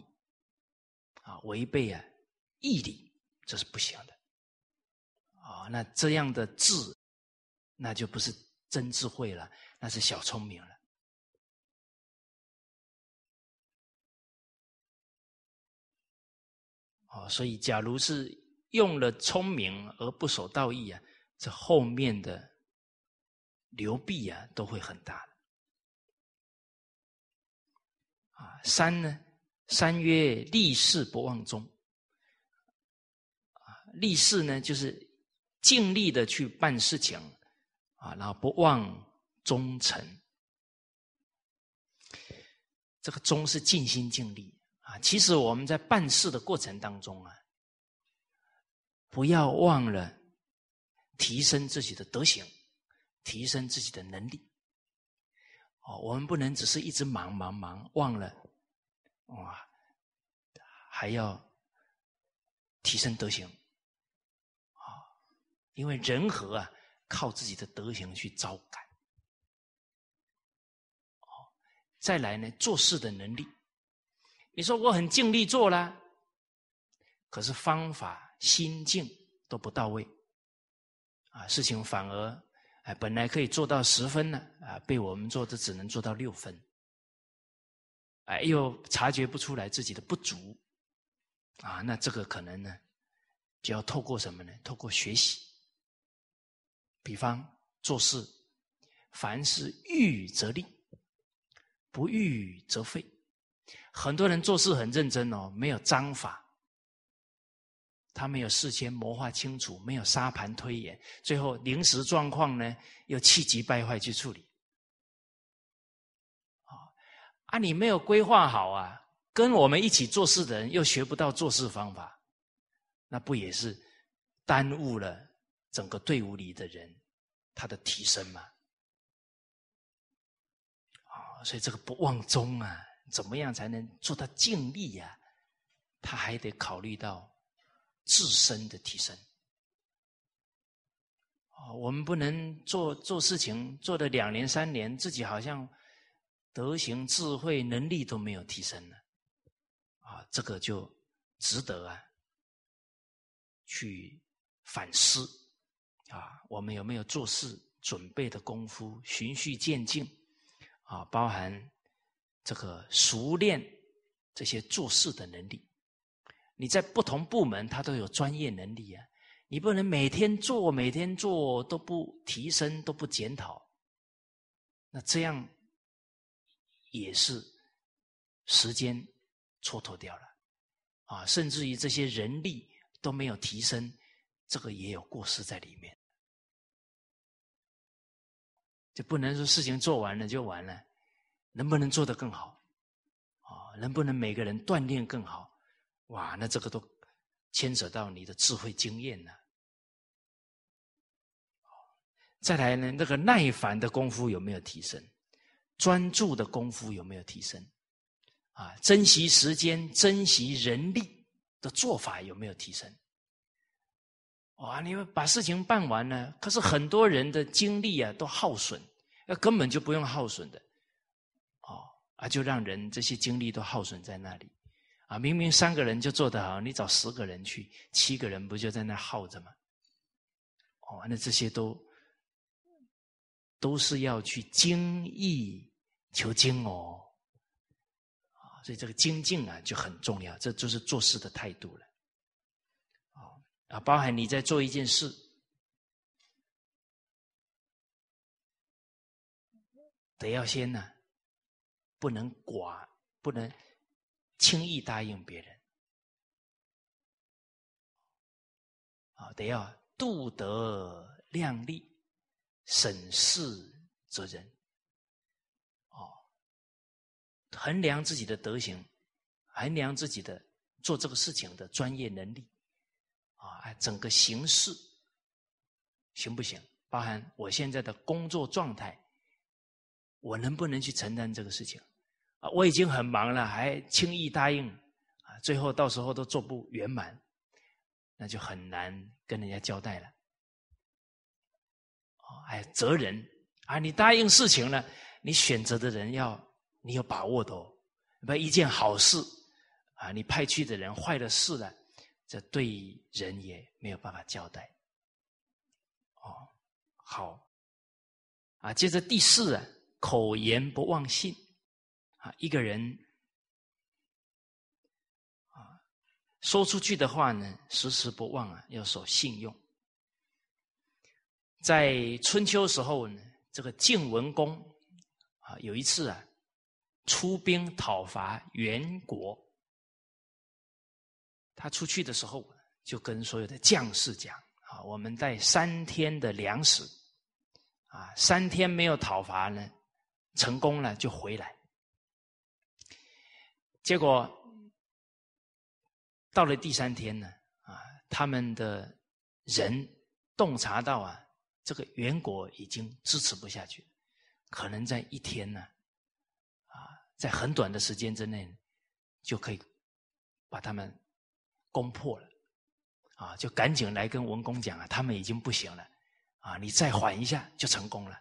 啊，违背啊义理，这是不行的啊。那这样的智，那就不是真智慧了，那是小聪明了。哦，所以假如是用了聪明而不守道义啊，这后面的。流弊啊，都会很大的。啊，三呢？三曰立事不忘忠。啊，立事呢，就是尽力的去办事情，啊，然后不忘忠诚。这个忠是尽心尽力啊。其实我们在办事的过程当中啊，不要忘了提升自己的德行。提升自己的能力，哦，我们不能只是一直忙忙忙，忘了，哇，还要提升德行，啊，因为人和啊，靠自己的德行去招感，哦，再来呢，做事的能力，你说我很尽力做了，可是方法心境都不到位，啊，事情反而。哎，本来可以做到十分呢，啊，被我们做的只能做到六分，哎，又察觉不出来自己的不足，啊，那这个可能呢，就要透过什么呢？透过学习。比方做事，凡事欲则立，不欲则废。很多人做事很认真哦，没有章法。他没有事先谋划清楚，没有沙盘推演，最后临时状况呢，又气急败坏去处理。啊，啊，你没有规划好啊，跟我们一起做事的人又学不到做事方法，那不也是耽误了整个队伍里的人他的提升吗？啊，所以这个不忘忠啊，怎么样才能做到尽力呀？他还得考虑到。自身的提升，啊，我们不能做做事情做了两年三年，自己好像德行、智慧、能力都没有提升了，啊，这个就值得啊去反思。啊，我们有没有做事准备的功夫，循序渐进。啊，包含这个熟练这些做事的能力。你在不同部门，他都有专业能力啊！你不能每天做，每天做都不提升，都不检讨，那这样也是时间蹉跎掉了啊！甚至于这些人力都没有提升，这个也有过失在里面。就不能说事情做完了就完了，能不能做得更好？啊，能不能每个人锻炼更好？哇，那这个都牵扯到你的智慧经验呢。再来呢，那个耐烦的功夫有没有提升？专注的功夫有没有提升？啊，珍惜时间、珍惜人力的做法有没有提升？哇，你们把事情办完了，可是很多人的精力啊都耗损，那根本就不用耗损的，哦，啊，就让人这些精力都耗损在那里。啊，明明三个人就做得好，你找十个人去，七个人不就在那耗着吗？哦，那这些都都是要去精益求精哦，啊，所以这个精进啊就很重要，这就是做事的态度了。啊啊，包含你在做一件事，得要先呢，不能寡，不能。轻易答应别人，啊，得要度德量力，审视责人。哦，衡量自己的德行，衡量自己的做这个事情的专业能力，啊，整个形势行不行？包含我现在的工作状态，我能不能去承担这个事情？啊，我已经很忙了，还轻易答应，啊，最后到时候都做不圆满，那就很难跟人家交代了。哦，哎，责人啊，你答应事情了，你选择的人要你有把握的哦，不一件好事啊，你派去的人坏了事了，这对人也没有办法交代。哦。好，啊，接着第四啊，口言不忘信，啊，一个人啊，说出去的话呢，时时不忘啊，要守信用。在春秋时候呢，这个晋文公啊，有一次啊，出兵讨伐袁国，他出去的时候就跟所有的将士讲啊，我们带三天的粮食。啊，三天没有讨伐呢，成功了就回来。结果到了第三天呢，啊，他们的人洞察到啊，这个袁国已经支持不下去，可能在一天呢，啊，在很短的时间之内就可以把他们攻破了，啊，就赶紧来跟文公讲啊，他们已经不行了。啊，你再缓一下就成功了。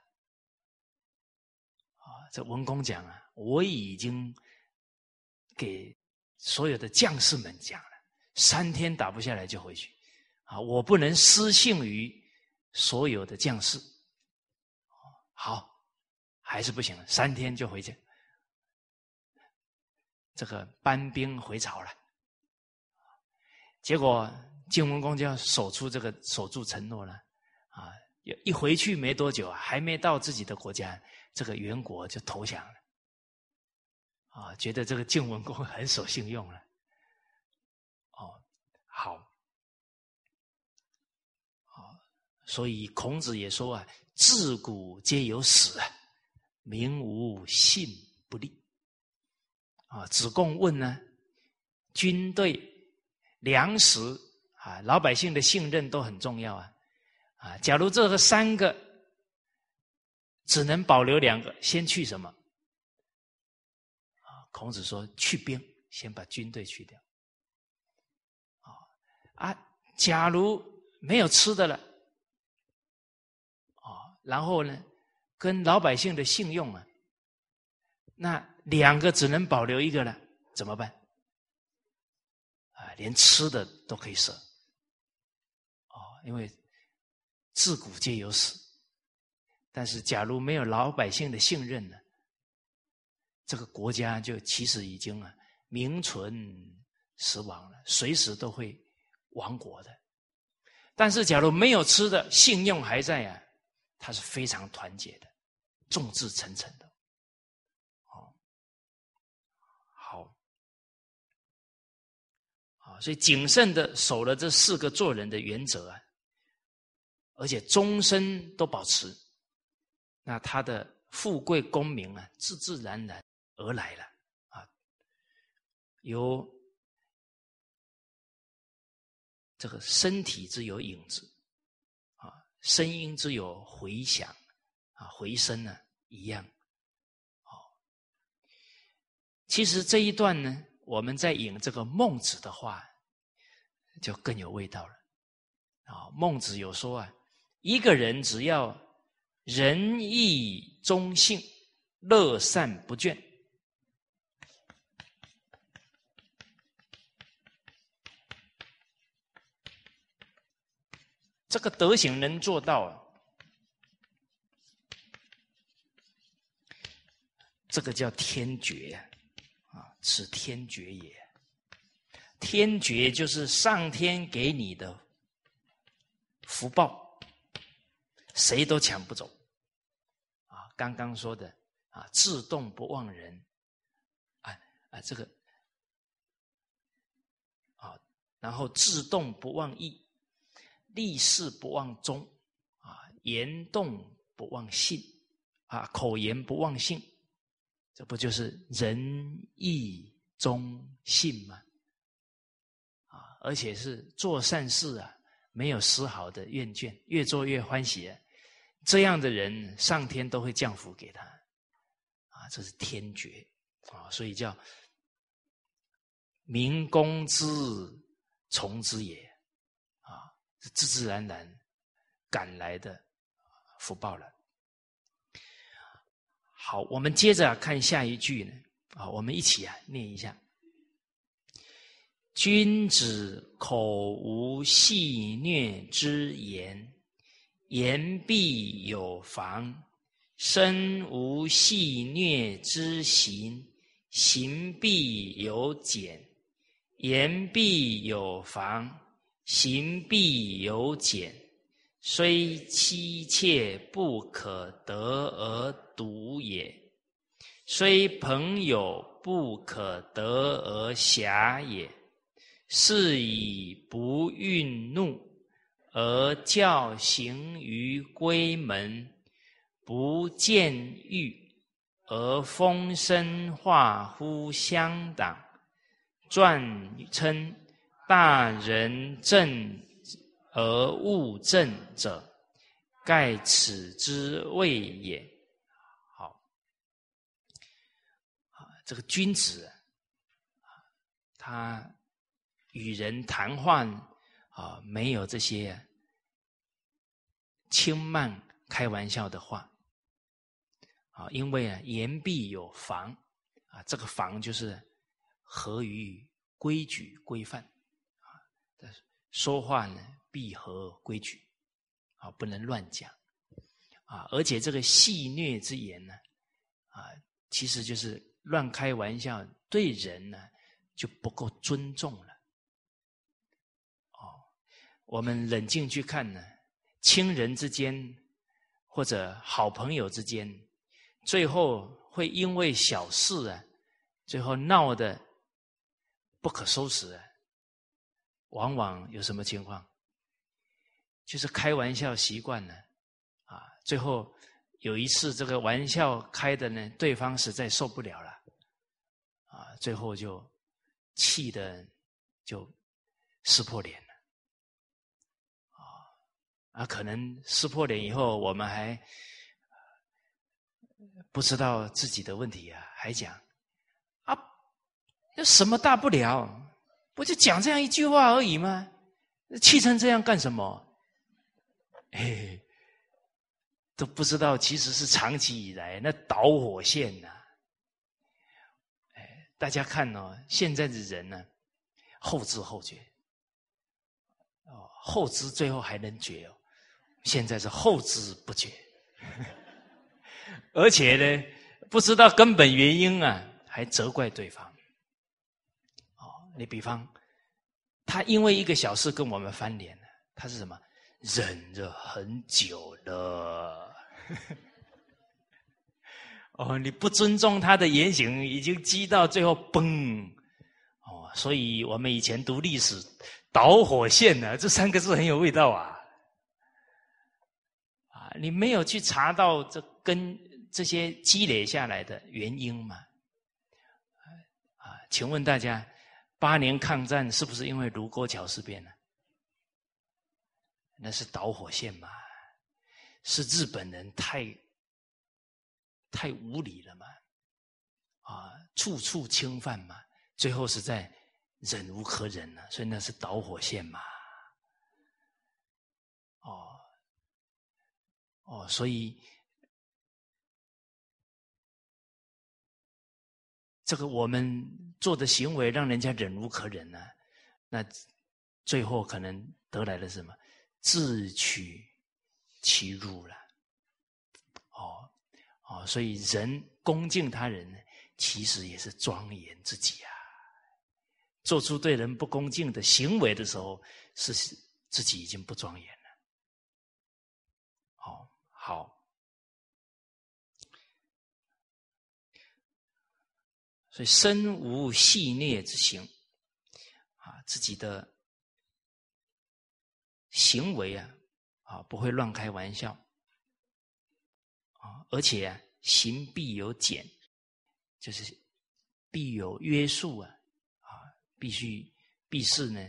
啊，这文公讲啊，我已经给所有的将士们讲了，三天打不下来就回去。啊，我不能失信于所有的将士。好，还是不行，三天就回去。这个班兵回朝了，结果晋文公就要守出这个守住承诺了。啊。一回去没多久，还没到自己的国家，这个元国就投降了。啊，觉得这个晋文公很守信用了。哦，好，啊，所以孔子也说啊：“自古皆有死，民无信不立。”啊，子贡问呢，军队、粮食啊，老百姓的信任都很重要啊。啊，假如这个三个只能保留两个，先去什么？孔子说去兵，先把军队去掉。啊啊，假如没有吃的了，啊，然后呢，跟老百姓的信用啊，那两个只能保留一个了，怎么办？啊，连吃的都可以舍。哦，因为。自古皆有死，但是假如没有老百姓的信任呢？这个国家就其实已经啊名存实亡了，随时都会亡国的。但是假如没有吃的，信用还在啊，他是非常团结的，众志成城的。哦，好，好，所以谨慎的守了这四个做人的原则啊。而且终身都保持，那他的富贵功名啊，自自然然而来了啊。有这个身体之有影子啊，声音之有回响啊，回声呢一样。哦，其实这一段呢，我们在引这个孟子的话，就更有味道了啊。孟子有说啊。一个人只要仁义忠信、乐善不倦，这个德行能做到啊，这个叫天爵啊，此天爵也。天爵就是上天给你的福报。谁都抢不走，啊！刚刚说的啊，自动不忘人，啊啊，这个啊，然后自动不忘义，立事不忘忠，啊，言动不忘信，啊，口言不忘信，这不就是仁义忠信吗？啊，而且是做善事啊，没有丝毫的怨倦，越做越欢喜，这样的人，上天都会降福给他，啊，这是天爵啊，所以叫民公之从之也。是自自然然赶来的福报了。好，我们接着看下一句呢。啊，我们一起啊念一下：君子口无戏谑之言，言必有妨；身无戏谑之行，行必有减；言必有妨。行必有减，虽妻妾不可得而独也；虽朋友不可得而遐也。是以不愠怒，而教行于闺门；不见欲，而风声化乎乡党。传称。大人正而物正者，盖此之谓也。好，这个君子，他与人谈话啊，没有这些轻慢、开玩笑的话啊，因为啊，言必有防啊，这个防就是合于规矩规范。说话呢，必合规矩，啊，不能乱讲，啊，而且这个戏谑之言呢，啊，其实就是乱开玩笑，对人呢就不够尊重了。哦，我们冷静去看呢，亲人之间或者好朋友之间，最后会因为小事啊，最后闹得不可收拾啊。往往有什么情况？就是开玩笑习惯了，啊，最后有一次这个玩笑开的呢，对方实在受不了了，啊，最后就气的就撕破脸了，啊，啊，可能撕破脸以后，我们还不知道自己的问题啊，还讲啊，有什么大不了？我就讲这样一句话而已吗？气成这样干什么？嘿，都不知道，其实是长期以来那导火线呐。哎，大家看哦，现在的人呢，后知后觉，哦，后知最后还能觉哦，现在是后知不觉，而且呢，不知道根本原因啊，还责怪对方。你比方，他因为一个小事跟我们翻脸了，他是什么？忍着很久了。哦，你不尊重他的言行，已经激到最后崩。哦，所以我们以前读历史，导火线呢，这三个字很有味道啊。啊，你没有去查到这跟这些积累下来的原因吗？啊，请问大家？八年抗战是不是因为卢沟桥事变呢？那是导火线嘛？是日本人太太无理了嘛？啊，处处侵犯嘛？最后实在忍无可忍了，所以那是导火线嘛？哦哦，所以这个我们。做的行为让人家忍无可忍呢，那最后可能得来的什么？自取其辱了。哦哦，所以人恭敬他人，其实也是庄严自己啊。做出对人不恭敬的行为的时候，是自己已经不庄严了。好，好。所以身无戏谑之行，啊，自己的行为啊，啊，不会乱开玩笑，啊，而且啊，行必有减，就是必有约束啊，啊，必须必是呢，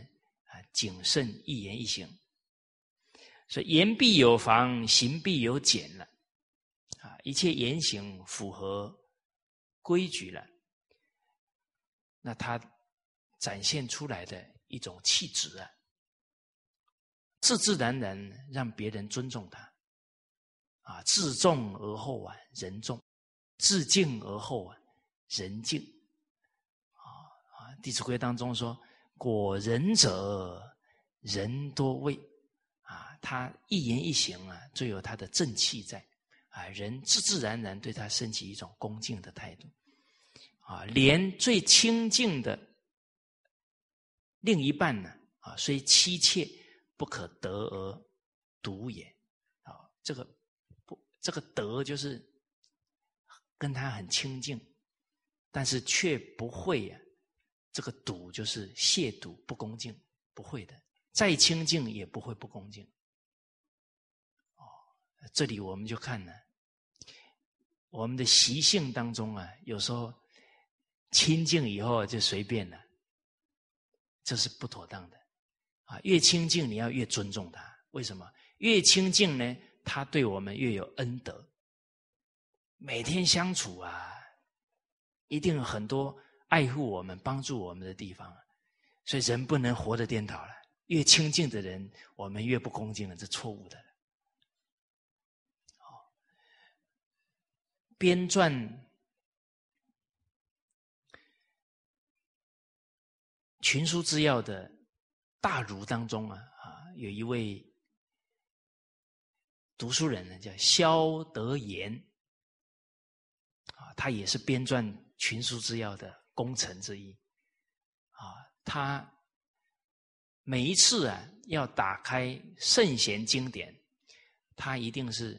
啊，谨慎一言一行，所以言必有防，行必有减了，啊，一切言行符合规矩了，那他展现出来的一种气质啊。自自然然让别人尊重他，啊，自重而后啊人重，自敬而后啊人敬，啊啊，《弟子规》当中说：“果仁者，人多畏。”啊，他一言一行啊，最有他的正气在，啊，人自自然然对他升起一种恭敬的态度，啊，连最亲近的另一半呢，啊，虽妻妾。不可得而独也，啊，这个不，这个得就是跟他很亲近，但是却不会呀，这个赌就是亵渎不恭敬，不会的，再亲近也不会不恭敬。哦，这里我们就看呢，我们的习性当中啊，有时候亲近以后就随便了，这是不妥当的。啊，越亲近你要越尊重他，为什么？越亲近呢，他对我们越有恩德。每天相处啊，一定有很多爱护我们、帮助我们的地方。所以人不能活得颠倒了，越亲近的人，我们越不恭敬了，这错误的。好，编撰群书之要的。大儒当中啊啊，有一位读书人呢，叫萧德言啊，他也是编撰群书之要的功臣之一啊。他每一次啊要打开圣贤经典，他一定是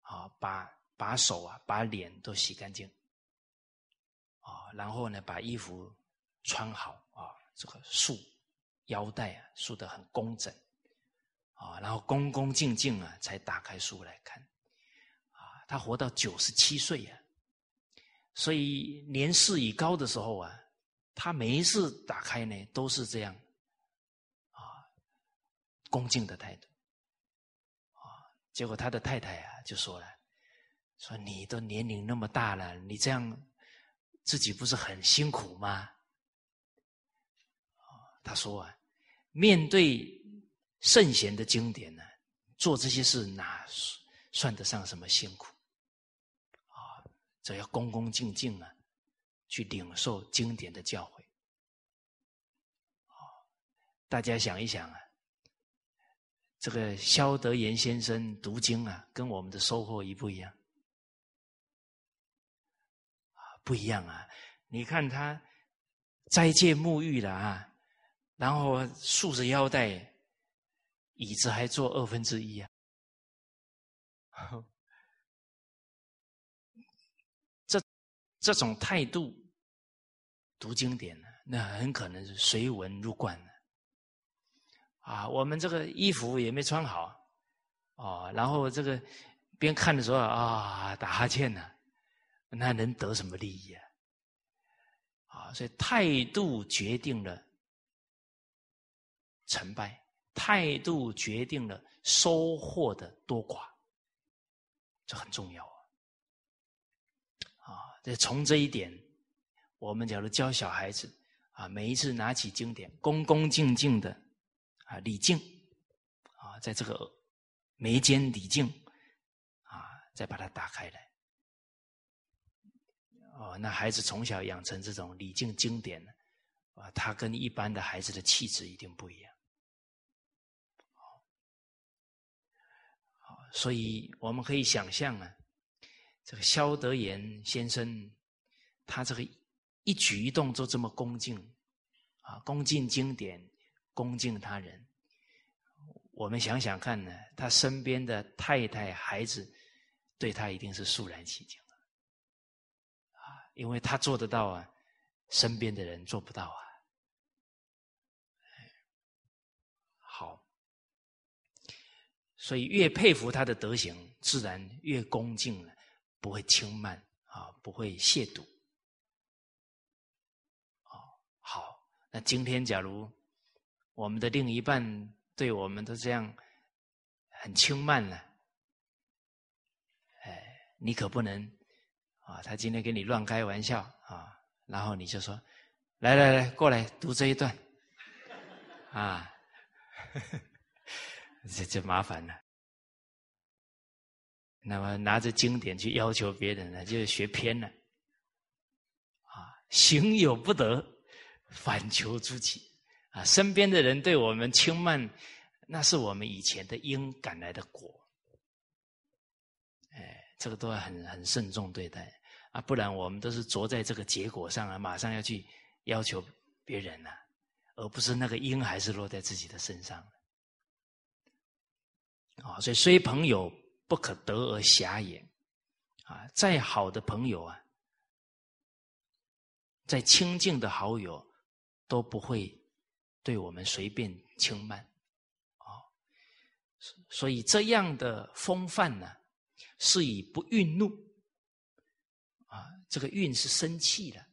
啊把把手啊把脸都洗干净啊，然后呢把衣服穿好，这个束。腰带啊，束得很工整，啊，然后恭恭敬敬啊，才打开书来看，啊，他活到九十七岁呀，所以年事已高的时候啊，他每一次打开呢，都是这样，啊，恭敬的态度，啊，结果他的太太啊就说了，说你都年龄那么大了，你这样自己不是很辛苦吗？他说啊，面对圣贤的经典呢，做这些事哪算得上什么辛苦？啊，这要恭恭敬敬啊，去领受经典的教诲。大家想一想啊，这个萧德言先生读经啊，跟我们的收获一不一样？不一样啊！你看他斋戒沐浴了啊。然后束着腰带，椅子还坐二分之一啊！这这种态度读经典呢，那很可能是随文入贯的啊。我们这个衣服也没穿好哦，然后这个边看的时候啊，打哈欠呢，那能得什么利益啊？啊，所以态度决定了。成败态度决定了收获的多寡，这很重要啊！啊，这从这一点，我们假如教小孩子啊，每一次拿起经典，恭恭敬敬的啊礼敬啊，在这个眉间礼敬啊，再把它打开来哦，那孩子从小养成这种礼敬经典啊，他跟一般的孩子的气质一定不一样。所以我们可以想象啊，这个萧德言先生，他这个一举一动都这么恭敬啊，恭敬经典，恭敬他人。我们想想看呢，他身边的太太、孩子，对他一定是肃然起敬啊，因为他做得到啊，身边的人做不到啊。好，所以越佩服他的德行，自然越恭敬了，不会轻慢啊，不会亵渎。哦好，那今天假如我们的另一半对我们都这样很轻慢了，哎，你可不能啊！他今天跟你乱开玩笑啊，然后你就说：“来来来，过来读这一段。”啊，呵呵这这麻烦了。那么拿着经典去要求别人呢，就是学偏了。啊，行有不得。反求诸己啊！身边的人对我们轻慢，那是我们以前的因赶来的果。哎，这个都要很很慎重对待啊！不然我们都是着在这个结果上啊，马上要去要求别人了，而不是那个因还是落在自己的身上。啊，所以虽朋友不可得而狭也啊！再好的朋友啊，再亲近的好友。都不会对我们随便轻慢，啊，所以这样的风范呢，是以不愠怒，啊，这个愠是生气的，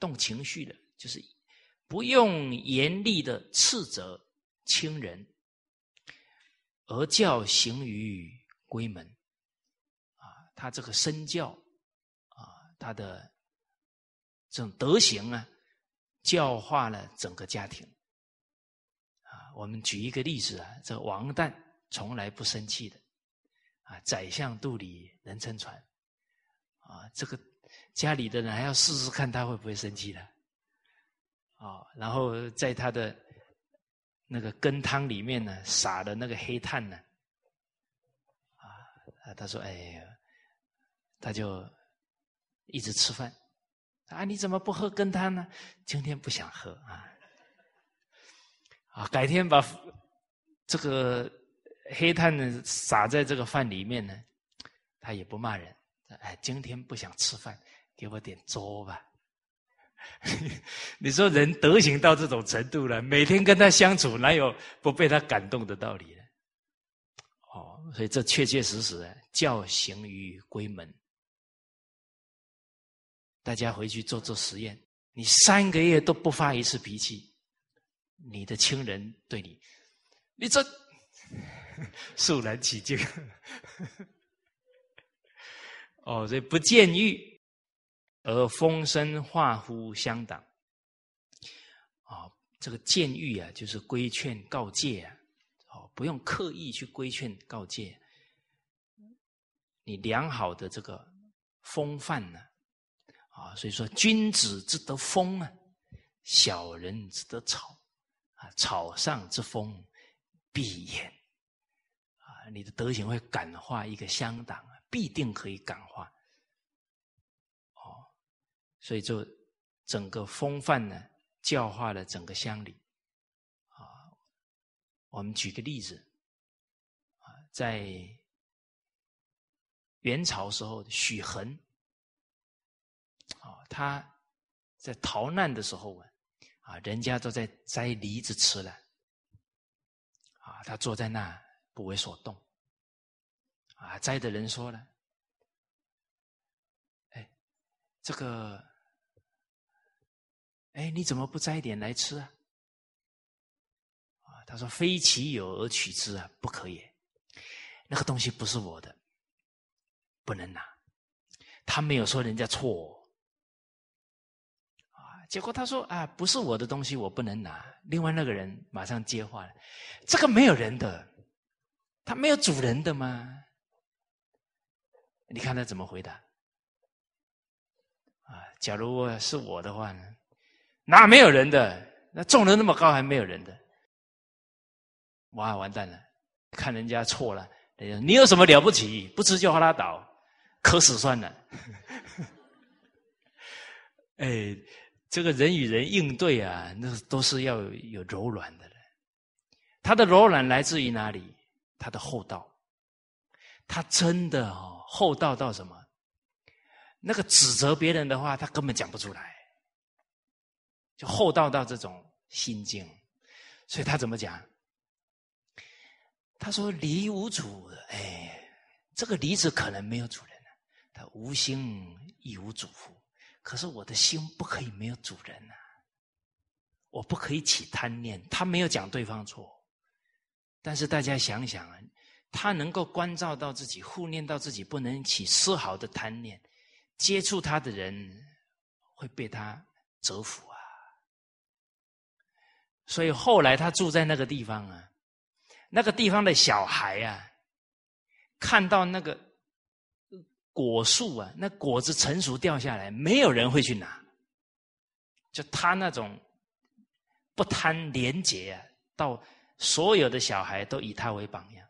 动情绪的，就是不用严厉的斥责亲人，而教行于闺门，啊，他这个身教，啊，他的这种德行啊。教化了整个家庭，啊，我们举一个例子啊，这王旦从来不生气的，啊，宰相肚里能撑船，啊，这个家里的人还要试试看他会不会生气的，啊，然后在他的那个羹汤里面呢撒的那个黑炭呢，啊，他说：“哎呀，他就一直吃饭。”啊，你怎么不喝羹汤呢？今天不想喝啊！啊，改天把这个黑炭呢撒在这个饭里面呢，他也不骂人。哎，今天不想吃饭，给我点粥吧。你说人德行到这种程度了，每天跟他相处，哪有不被他感动的道理呢？哦，所以这确确实实教行于闺门。大家回去做做实验，你三个月都不发一次脾气，你的亲人对你，你这肃然起敬。哦，所以不见欲而风声化乎相党。啊，这个见欲啊，就是规劝告诫啊，哦，不用刻意去规劝告诫，你良好的这个风范呢。啊，所以说君子之得风啊，小人之得草啊，草上之风必偃啊，你的德行会感化一个乡党，必定可以感化。所以就整个风范呢，教化了整个乡里。啊，我们举个例子啊，在元朝时候许衡。啊，他在逃难的时候啊，啊，人家都在摘梨子吃了，啊，他坐在那不为所动，啊，摘的人说了，哎，这个，哎，你怎么不摘点来吃啊？啊，他说非其有而取之啊，不可以，那个东西不是我的，不能拿。他没有说人家错。啊结果他说：“啊，不是我的东西，我不能拿。”另外那个人马上接话了：“这个没有人的，他没有主人的吗？”你看他怎么回答？啊，假如是我的话呢？哪没有人的？那种的那么高还没有人的？哇，完蛋了！看人家错了，你有什么了不起？不吃就拉倒，渴死算了。哎。这个人与人应对啊，那都是要有柔软的。他的柔软来自于哪里？他的厚道。他真的哦，厚道到什么？那个指责别人的话，他根本讲不出来，就厚道到这种心境。所以他怎么讲？他说：“梨无主，哎，这个梨子可能没有主人。他无心亦无主乎？可是我的心不可以没有主人呐，我不可以起贪念。他没有讲对方错，但是大家想想啊，他能够关照到自己，护念到自己，不能起丝毫的贪念，接触他的人会被他折服。所以后来他住在那个地方啊。”那个地方的小孩啊，看到那个果树啊，那果子成熟掉下来，没有人会去拿。就他那种不贪廉洁啊，到所有的小孩都以他为榜样。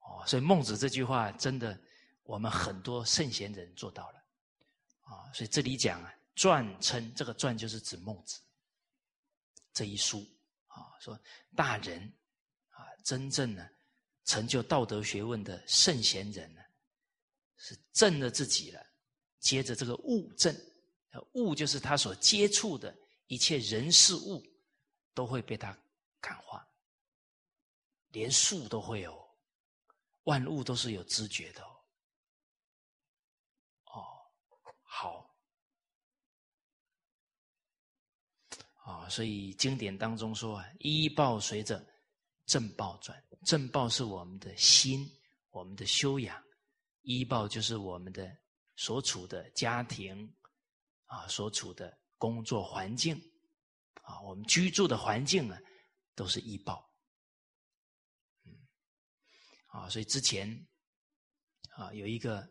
哦，所以孟子这句话真的，我们很多圣贤人做到了。啊，所以这里讲啊，传称这个传就是指孟子这一书啊，说大人啊。真正呢，成就道德学问的圣贤人呢，是正了自己了。接着这个物正，物就是他所接触的一切人事物，都会被他感化。连树都会有，万物都是有知觉的。哦，好，啊，所以经典当中说啊，医报随着。正报转，正报是我们的心，我们的修养；医报就是我们的所处的家庭，啊，所处的工作环境，啊，我们居住的环境呢，都是医报。啊，所以之前啊，有一个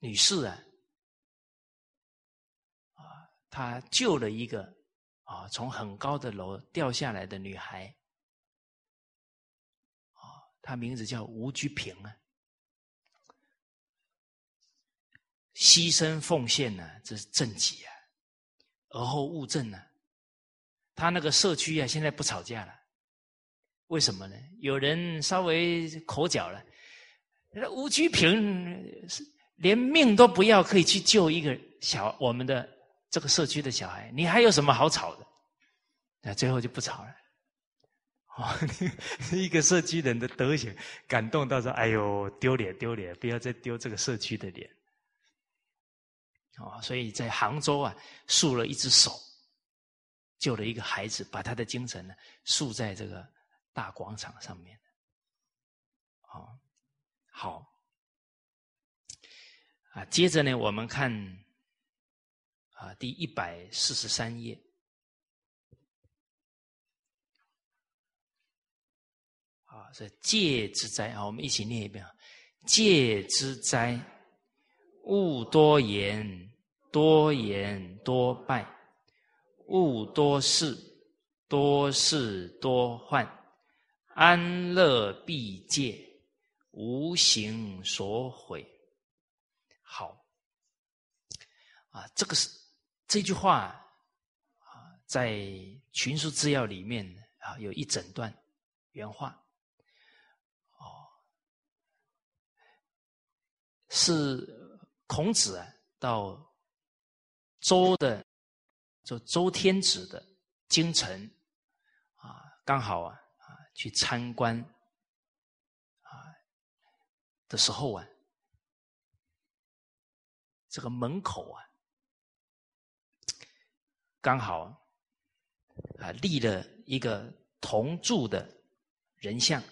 女士啊。他救了一个啊，从很高的楼掉下来的女孩，啊，她名字叫吴居平啊，牺牲奉献呢，这是正己啊，而后物正呢，他那个社区啊，现在不吵架了，为什么呢？有人稍微口角了，吴居平连命都不要，可以去救一个小我们的。这个社区的小孩，你还有什么好吵的？那最后就不吵了。哦，一个社区人的德行感动到说：“哎呦，丢脸丢脸，不要再丢这个社区的脸。”哦，所以在杭州啊，竖了一只手，救了一个孩子，把他的精神呢竖在这个大广场上面。好，好，啊，接着呢，我们看。啊，第一百四十三页。啊，这戒之灾啊，我们一起念一遍啊。戒之灾，勿多言，多言多败；勿多事，多事多患。安乐必戒，无形所毁。好，啊，这个是。这句话啊，在群书治要里面啊，有一整段原话，哦，是孔子啊到周的，就周天子的京城啊，刚好啊啊去参观啊的时候啊，这个门口啊。刚好啊，立了一个铜铸的人像。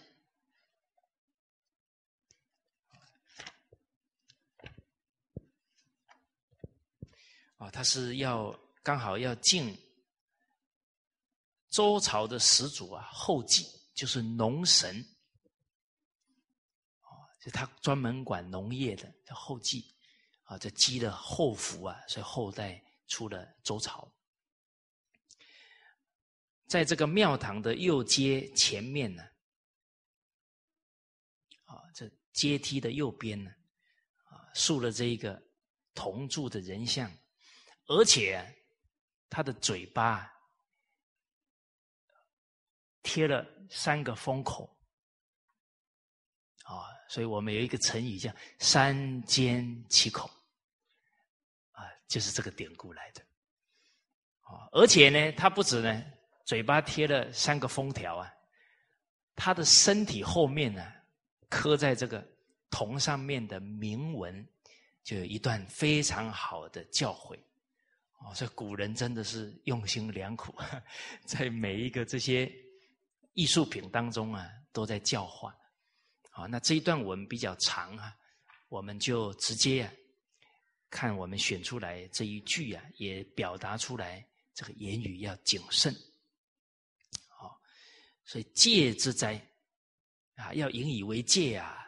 啊，他是要刚好要敬周朝的始祖啊，后继就是农神，就他专门管农业的叫后继。啊，这积了后福啊，所以后代出了周朝。在这个庙堂的右阶前面呢，啊，这阶梯的右边呢，啊，竖了这一个铜铸的人像，而且他的嘴巴贴了三个封口，啊，所以我们有一个成语叫“三缄其口”，啊，就是这个典故来的。啊，而且呢，他不止呢，嘴巴贴了三个封条啊，他的身体后面呢，刻在这个铜上面的铭文，就有一段非常好的教诲。哦，所以古人真的是用心良苦，在每一个这些艺术品当中啊，都在教化。好，那这一段文比较长啊，我们就直接啊，看我们选出来这一句啊，也表达出来这个言语要谨慎。所以戒之灾啊，要引以为戒啊。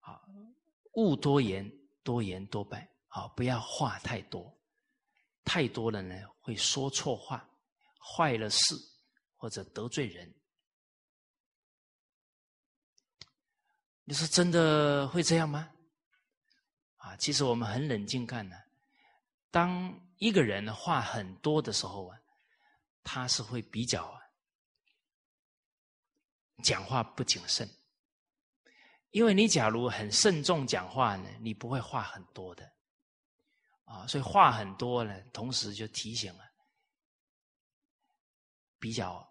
好，勿多言，多言多败。好，不要话太多。太多了呢，会说错话，坏了事，或者得罪人。你说真的会这样吗？啊，其实我们很冷静看呢，当一个人话很多的时候啊，他是会比较讲话不谨慎，因为你假如很慎重讲话呢，你不会话很多的。啊，所以话很多呢，同时就提醒了，比较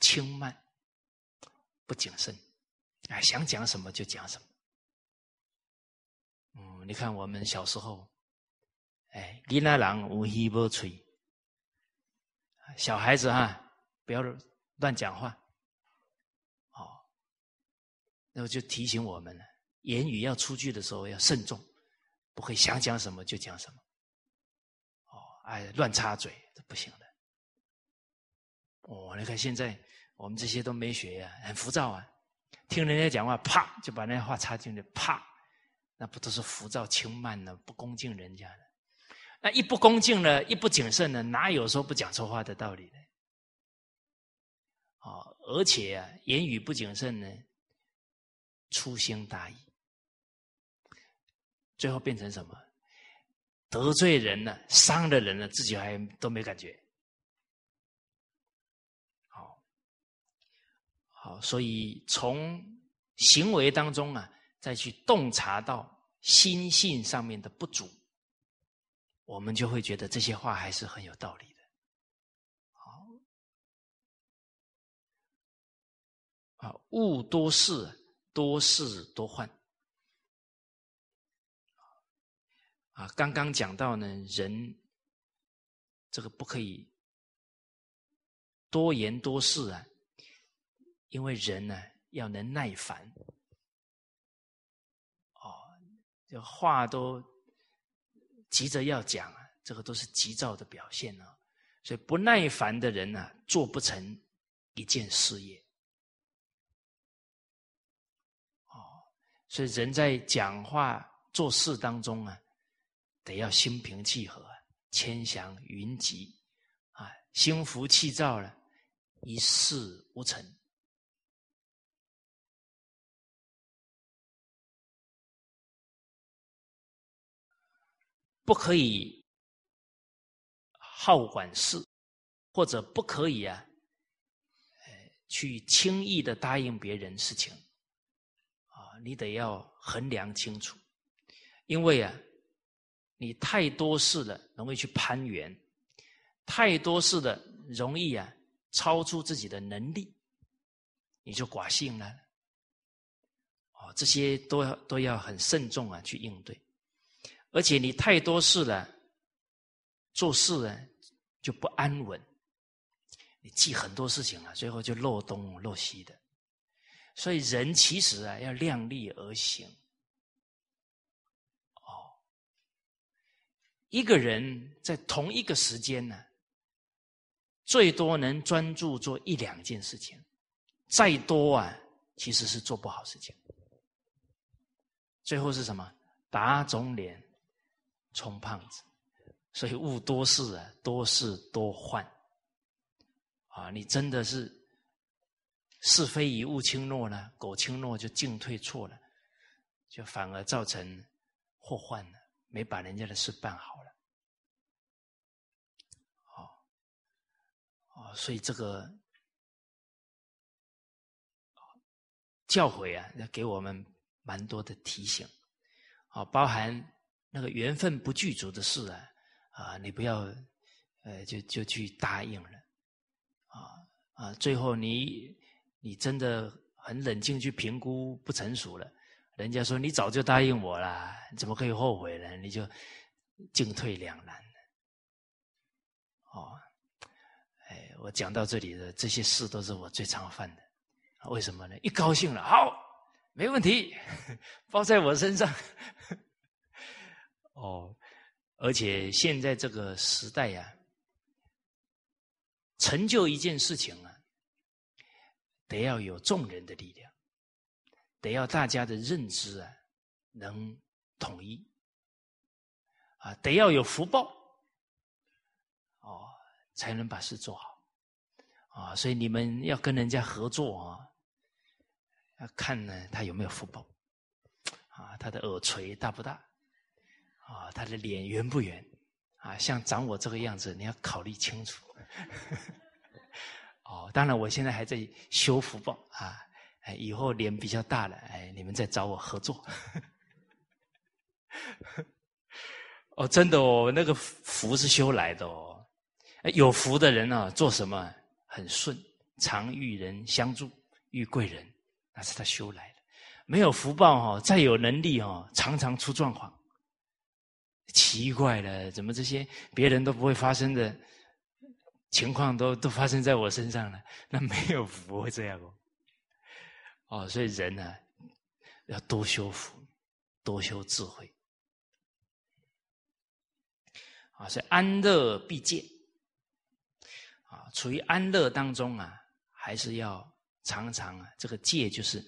轻慢，不谨慎，哎，想讲什么就讲什么。嗯，你看我们小时候，哎，囡仔人无希不吹，小孩子哈，不要乱讲话，那就提醒我们了，言语要出去的时候要慎重。不会想讲什么就讲什么，哦，哎，乱插嘴这不行的。哦，你看现在我们这些都没学呀，很浮躁啊，听人家讲话，啪就把那话插进去，啪，那不都是浮躁轻慢呢？不恭敬人家的，那一不恭敬呢，一不谨慎呢，哪有说不讲错话的道理呢？哦，而且啊，言语不谨慎呢，粗心大意。最后变成什么？得罪人了，伤了人了，自己还都没感觉。好，好，所以从行为当中啊，再去洞察到心性上面的不足，我们就会觉得这些话还是很有道理的。好，啊，物多事，多事多患。啊，刚刚讲到呢，人这个不可以多言多事啊，因为人呢要能耐烦。哦，这话都急着要讲啊，这个都是急躁的表现啊。所以不耐烦的人呢，做不成一件事业。哦，所以人在讲话做事当中啊。得要心平气和，千祥云集，啊，心浮气躁了，一事无成。不可以好管事，或者不可以啊，去轻易的答应别人事情，你得要衡量清楚，因为啊。你太多事了，容易去攀缘；太多事了，容易啊超出自己的能力，你就寡性了。哦，这些都要都要很慎重啊去应对。而且你太多事了，做事呢就不安稳，你记很多事情啊，最后就漏东漏西的。所以人其实啊要量力而行。哦一个人在同一个时间呢，最多能专注做一两件事情，再多啊，其实是做不好事情。最后是什么？打肿脸充胖子，所以勿多事啊，多事多患。啊，你真的是是非以物轻诺呢，苟轻诺就进退错了，就反而造成祸患了。没把人家的事办好了，哦，哦，所以这个教诲啊，要给我们蛮多的提醒，哦，包含那个缘分不具足的事啊，啊，你不要呃，就就去答应了，啊啊，最后你你真的很冷静去评估不成熟了，人家说你早就答应我了，怎么可以后悔呢？你就进退两难。哦，哎，我讲到这里的这些事都是我最常犯的，为什么呢？一高兴了，好，没问题，包在我身上。哦，而且现在这个时代呀。成就一件事情啊，得要有众人的力量，得要大家的认知啊能统一，啊，得要有福报，哦，才能把事做好，啊，所以你们要跟人家合作啊，要看呢他有没有福报，啊，他的耳垂大不大，啊，他的脸圆不圆，啊，像长我这个样子，你要考虑清楚。哦，当然，我现在还在修福报啊！哎，以后脸比较大了，哎，你们再找我合作。哦，真的哦，那个福是修来的哦。有福的人啊，做什么很顺，常遇人相助，遇贵人，那是他修来的。没有福报哦，再有能力哦，常常出状况。奇怪了，怎么这些别人都不会发生的？情况都 都发生在我身上了，那没有福会这样哦。哦，所以人呢，要多修福，多修智慧。啊，所以安乐必戒。啊，处于安乐当中啊，还是要常常啊，这个戒就是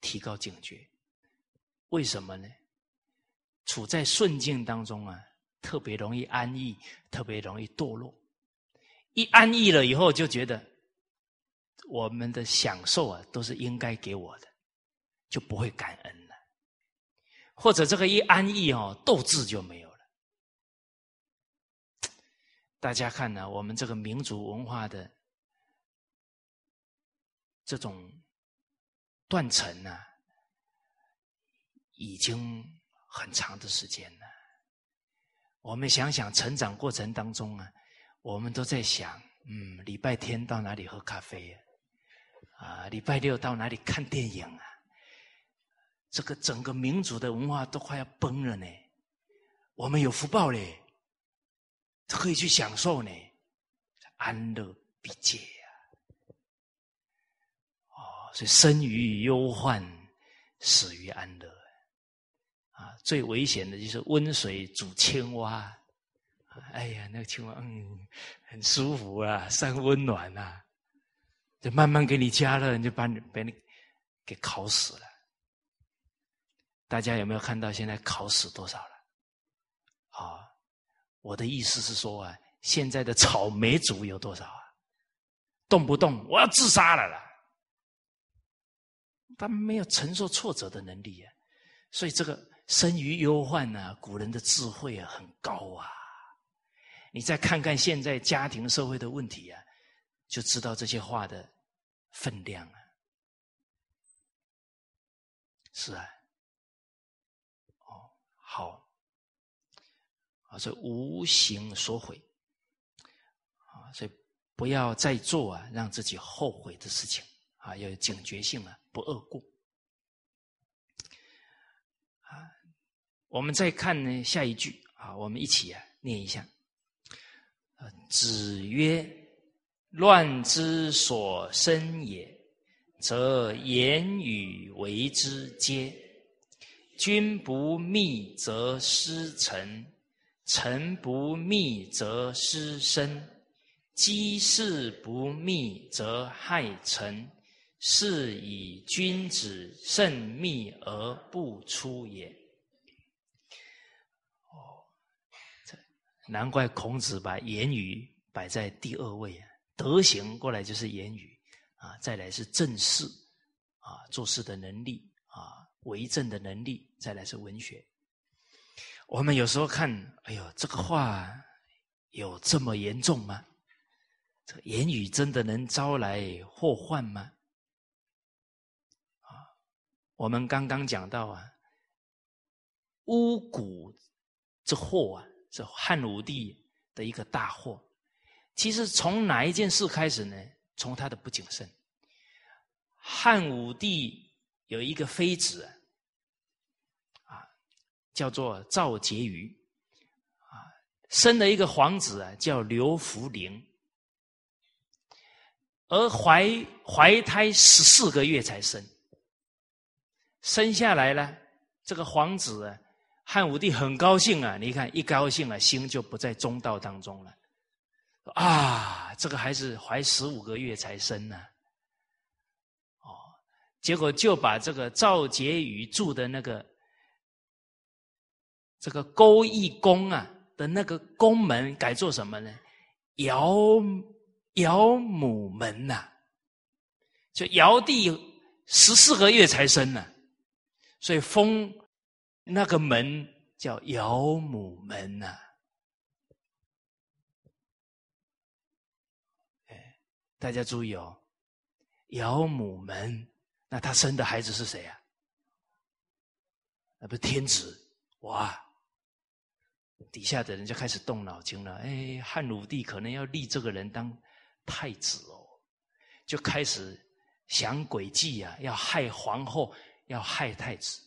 提高警觉。为什么呢？处在顺境当中啊，特别容易安逸，特别容易堕落。一安逸了以后，就觉得我们的享受啊，都是应该给我的，就不会感恩了。或者这个一安逸哦，斗志就没有了。大家看呢，我们这个民族文化的这种断层呢，已经很长的时间了。我们想想成长过程当中啊。我们都在想，嗯，礼拜天到哪里喝咖啡呀？啊，礼拜六到哪里看电影啊？这个整个民族的文化都快要崩了呢。我们有福报嘞，可以去享受呢，安乐必戒呀。哦，所以生于忧患，死于安乐。啊，最危险的就是温水煮青蛙。哎呀，那个青蛙，嗯，很舒服啊，三温暖啊，就慢慢给你加热，你就把你把你给烤死了。大家有没有看到现在烤死多少了？啊，我的意思是说啊，现在的草莓族有多少啊？动不动我要自杀了啦！他们没有承受挫折的能力啊，所以这个生于忧患呢，古人的智慧啊很高啊。你再看看现在家庭社会的问题啊，就知道这些话的分量了。是啊，哦，好，啊，这无形所毁，啊，所以不要再做啊，让自己后悔的事情啊，要有警觉性啊，不恶过。啊，我们再看呢下一句啊，我们一起啊念一下。子曰：“乱之所生也，则言语为之皆。君不密则失臣，臣不密则失身。机事不密则害臣，是以君子慎密而不出也。”难怪孔子把言语摆在第二位啊，德行过来就是言语啊，再来是正事啊，做事的能力啊，为政的能力，再来是文学。我们有时候看，哎呦，这个话有这么严重吗？这个言语真的能招来祸患吗？啊，我们刚刚讲到啊，巫蛊这祸啊。是汉武帝的一个大祸，其实从哪一件事开始呢？从他的不谨慎。汉武帝有一个妃子啊，叫做赵婕妤啊，生了一个皇子啊，叫刘弗陵。而怀怀胎十四个月才生，生下来了，这个皇子啊，汉武帝很高兴啊！你看一高兴啊，心就不在中道当中了。啊，这个孩子怀十五个月才生呢，哦，结果就把这个赵婕妤住的那个这个勾弋宫啊的那个宫门改做什么呢？尧。尧母门呐，就尧帝十四个月才生呢，所以封那个门叫尧母门呐。哎，大家注意哦，尧母门，那他生的孩子是谁啊？那不是天子哇？底下的人就开始动脑筋了。哎，汉武帝可能要立这个人当。太子哦，就开始想诡计呀，要害皇后，要害太子。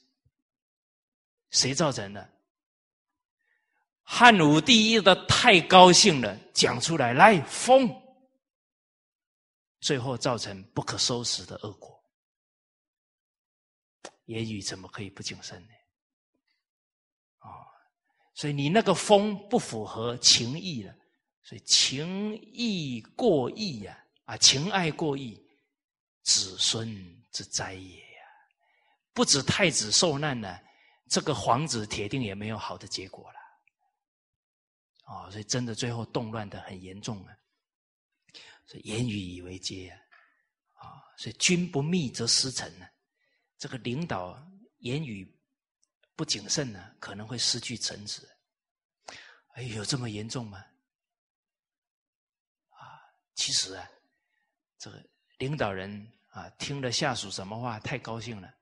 谁造成的？汉武帝一的太高兴了，讲出来来封，最后造成不可收拾的恶果。言语怎么可以不谨慎呢？啊，所以你那个封不符合情义了。所以情义过义呀，啊，情爱过义，子孙之灾也呀。不止太子受难了，这个皇子铁定也没有好的结果了。哦，所以真的最后动乱的很严重啊。所以言语以为戒啊，啊，所以君不密则失臣呢。这个领导言语不谨慎呢，可能会失去臣子。哎，有这么严重吗？啊其实啊，这个领导人啊，听了下属什么话太高兴了，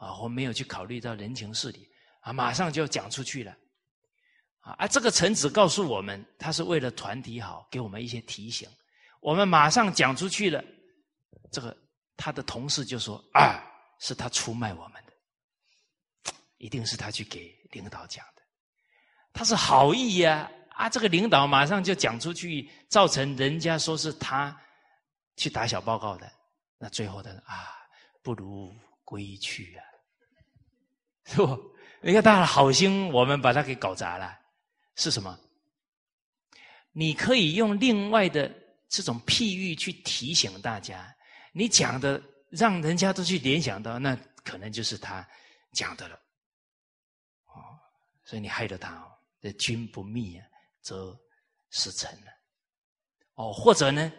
啊，我没有去考虑到人情事理啊，马上就要讲出去了，啊啊，这个臣子告诉我们，他是为了团体好，给我们一些提醒，我们马上讲出去了，这个他的同事就说啊，是他出卖我们的，一定是他去给领导讲的，他是好意呀。啊，这个领导马上就讲出去，造成人家说是他去打小报告的，那最后的啊，不如归去啊，是不？你看他的好心，我们把他给搞砸了，是什么？你可以用另外的这种譬喻去提醒大家，你讲的让人家都去联想到，那可能就是他讲的了，哦，所以你害了他哦，这君不密啊。则失臣了，哦，或者呢，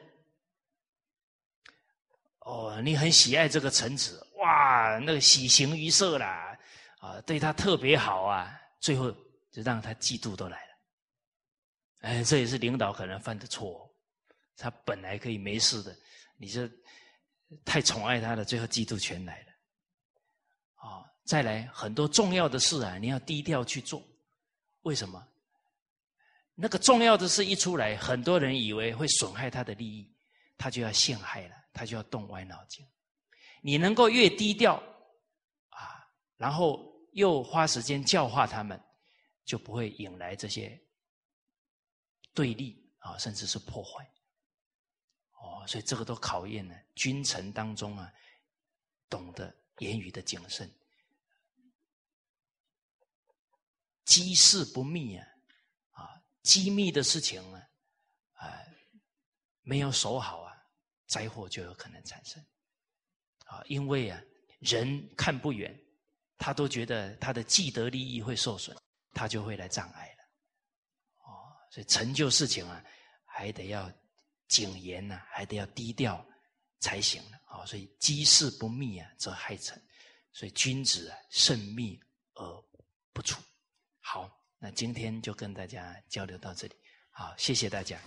哦，你很喜爱这个臣子，哇，那个喜形于色啦，啊，对他特别好啊，最后就让他嫉妒都来了，哎，这也是领导可能犯的错，他本来可以没事的，你这太宠爱他了，最后嫉妒全来了，啊，再来很多重要的事啊，你要低调去做，为什么？那个重要的事一出来，很多人以为会损害他的利益，他就要陷害了，他就要动歪脑筋。你能够越低调啊，然后又花时间教化他们，就不会引来这些对立啊，甚至是破坏。哦，所以这个都考验了君臣当中啊，懂得言语的谨慎，机事不密啊。啊机密的事情呢，啊，没有守好啊，灾祸就有可能产生。啊，因为啊，人看不远，他都觉得他的既得利益会受损，他就会来障碍了。哦，所以成就事情啊，还得要谨言呐，还得要低调才行了。啊，所以机事不密啊，则害臣。所以君子啊，慎密而不出。好。那今天就跟大家交流到这里，好，谢谢大家。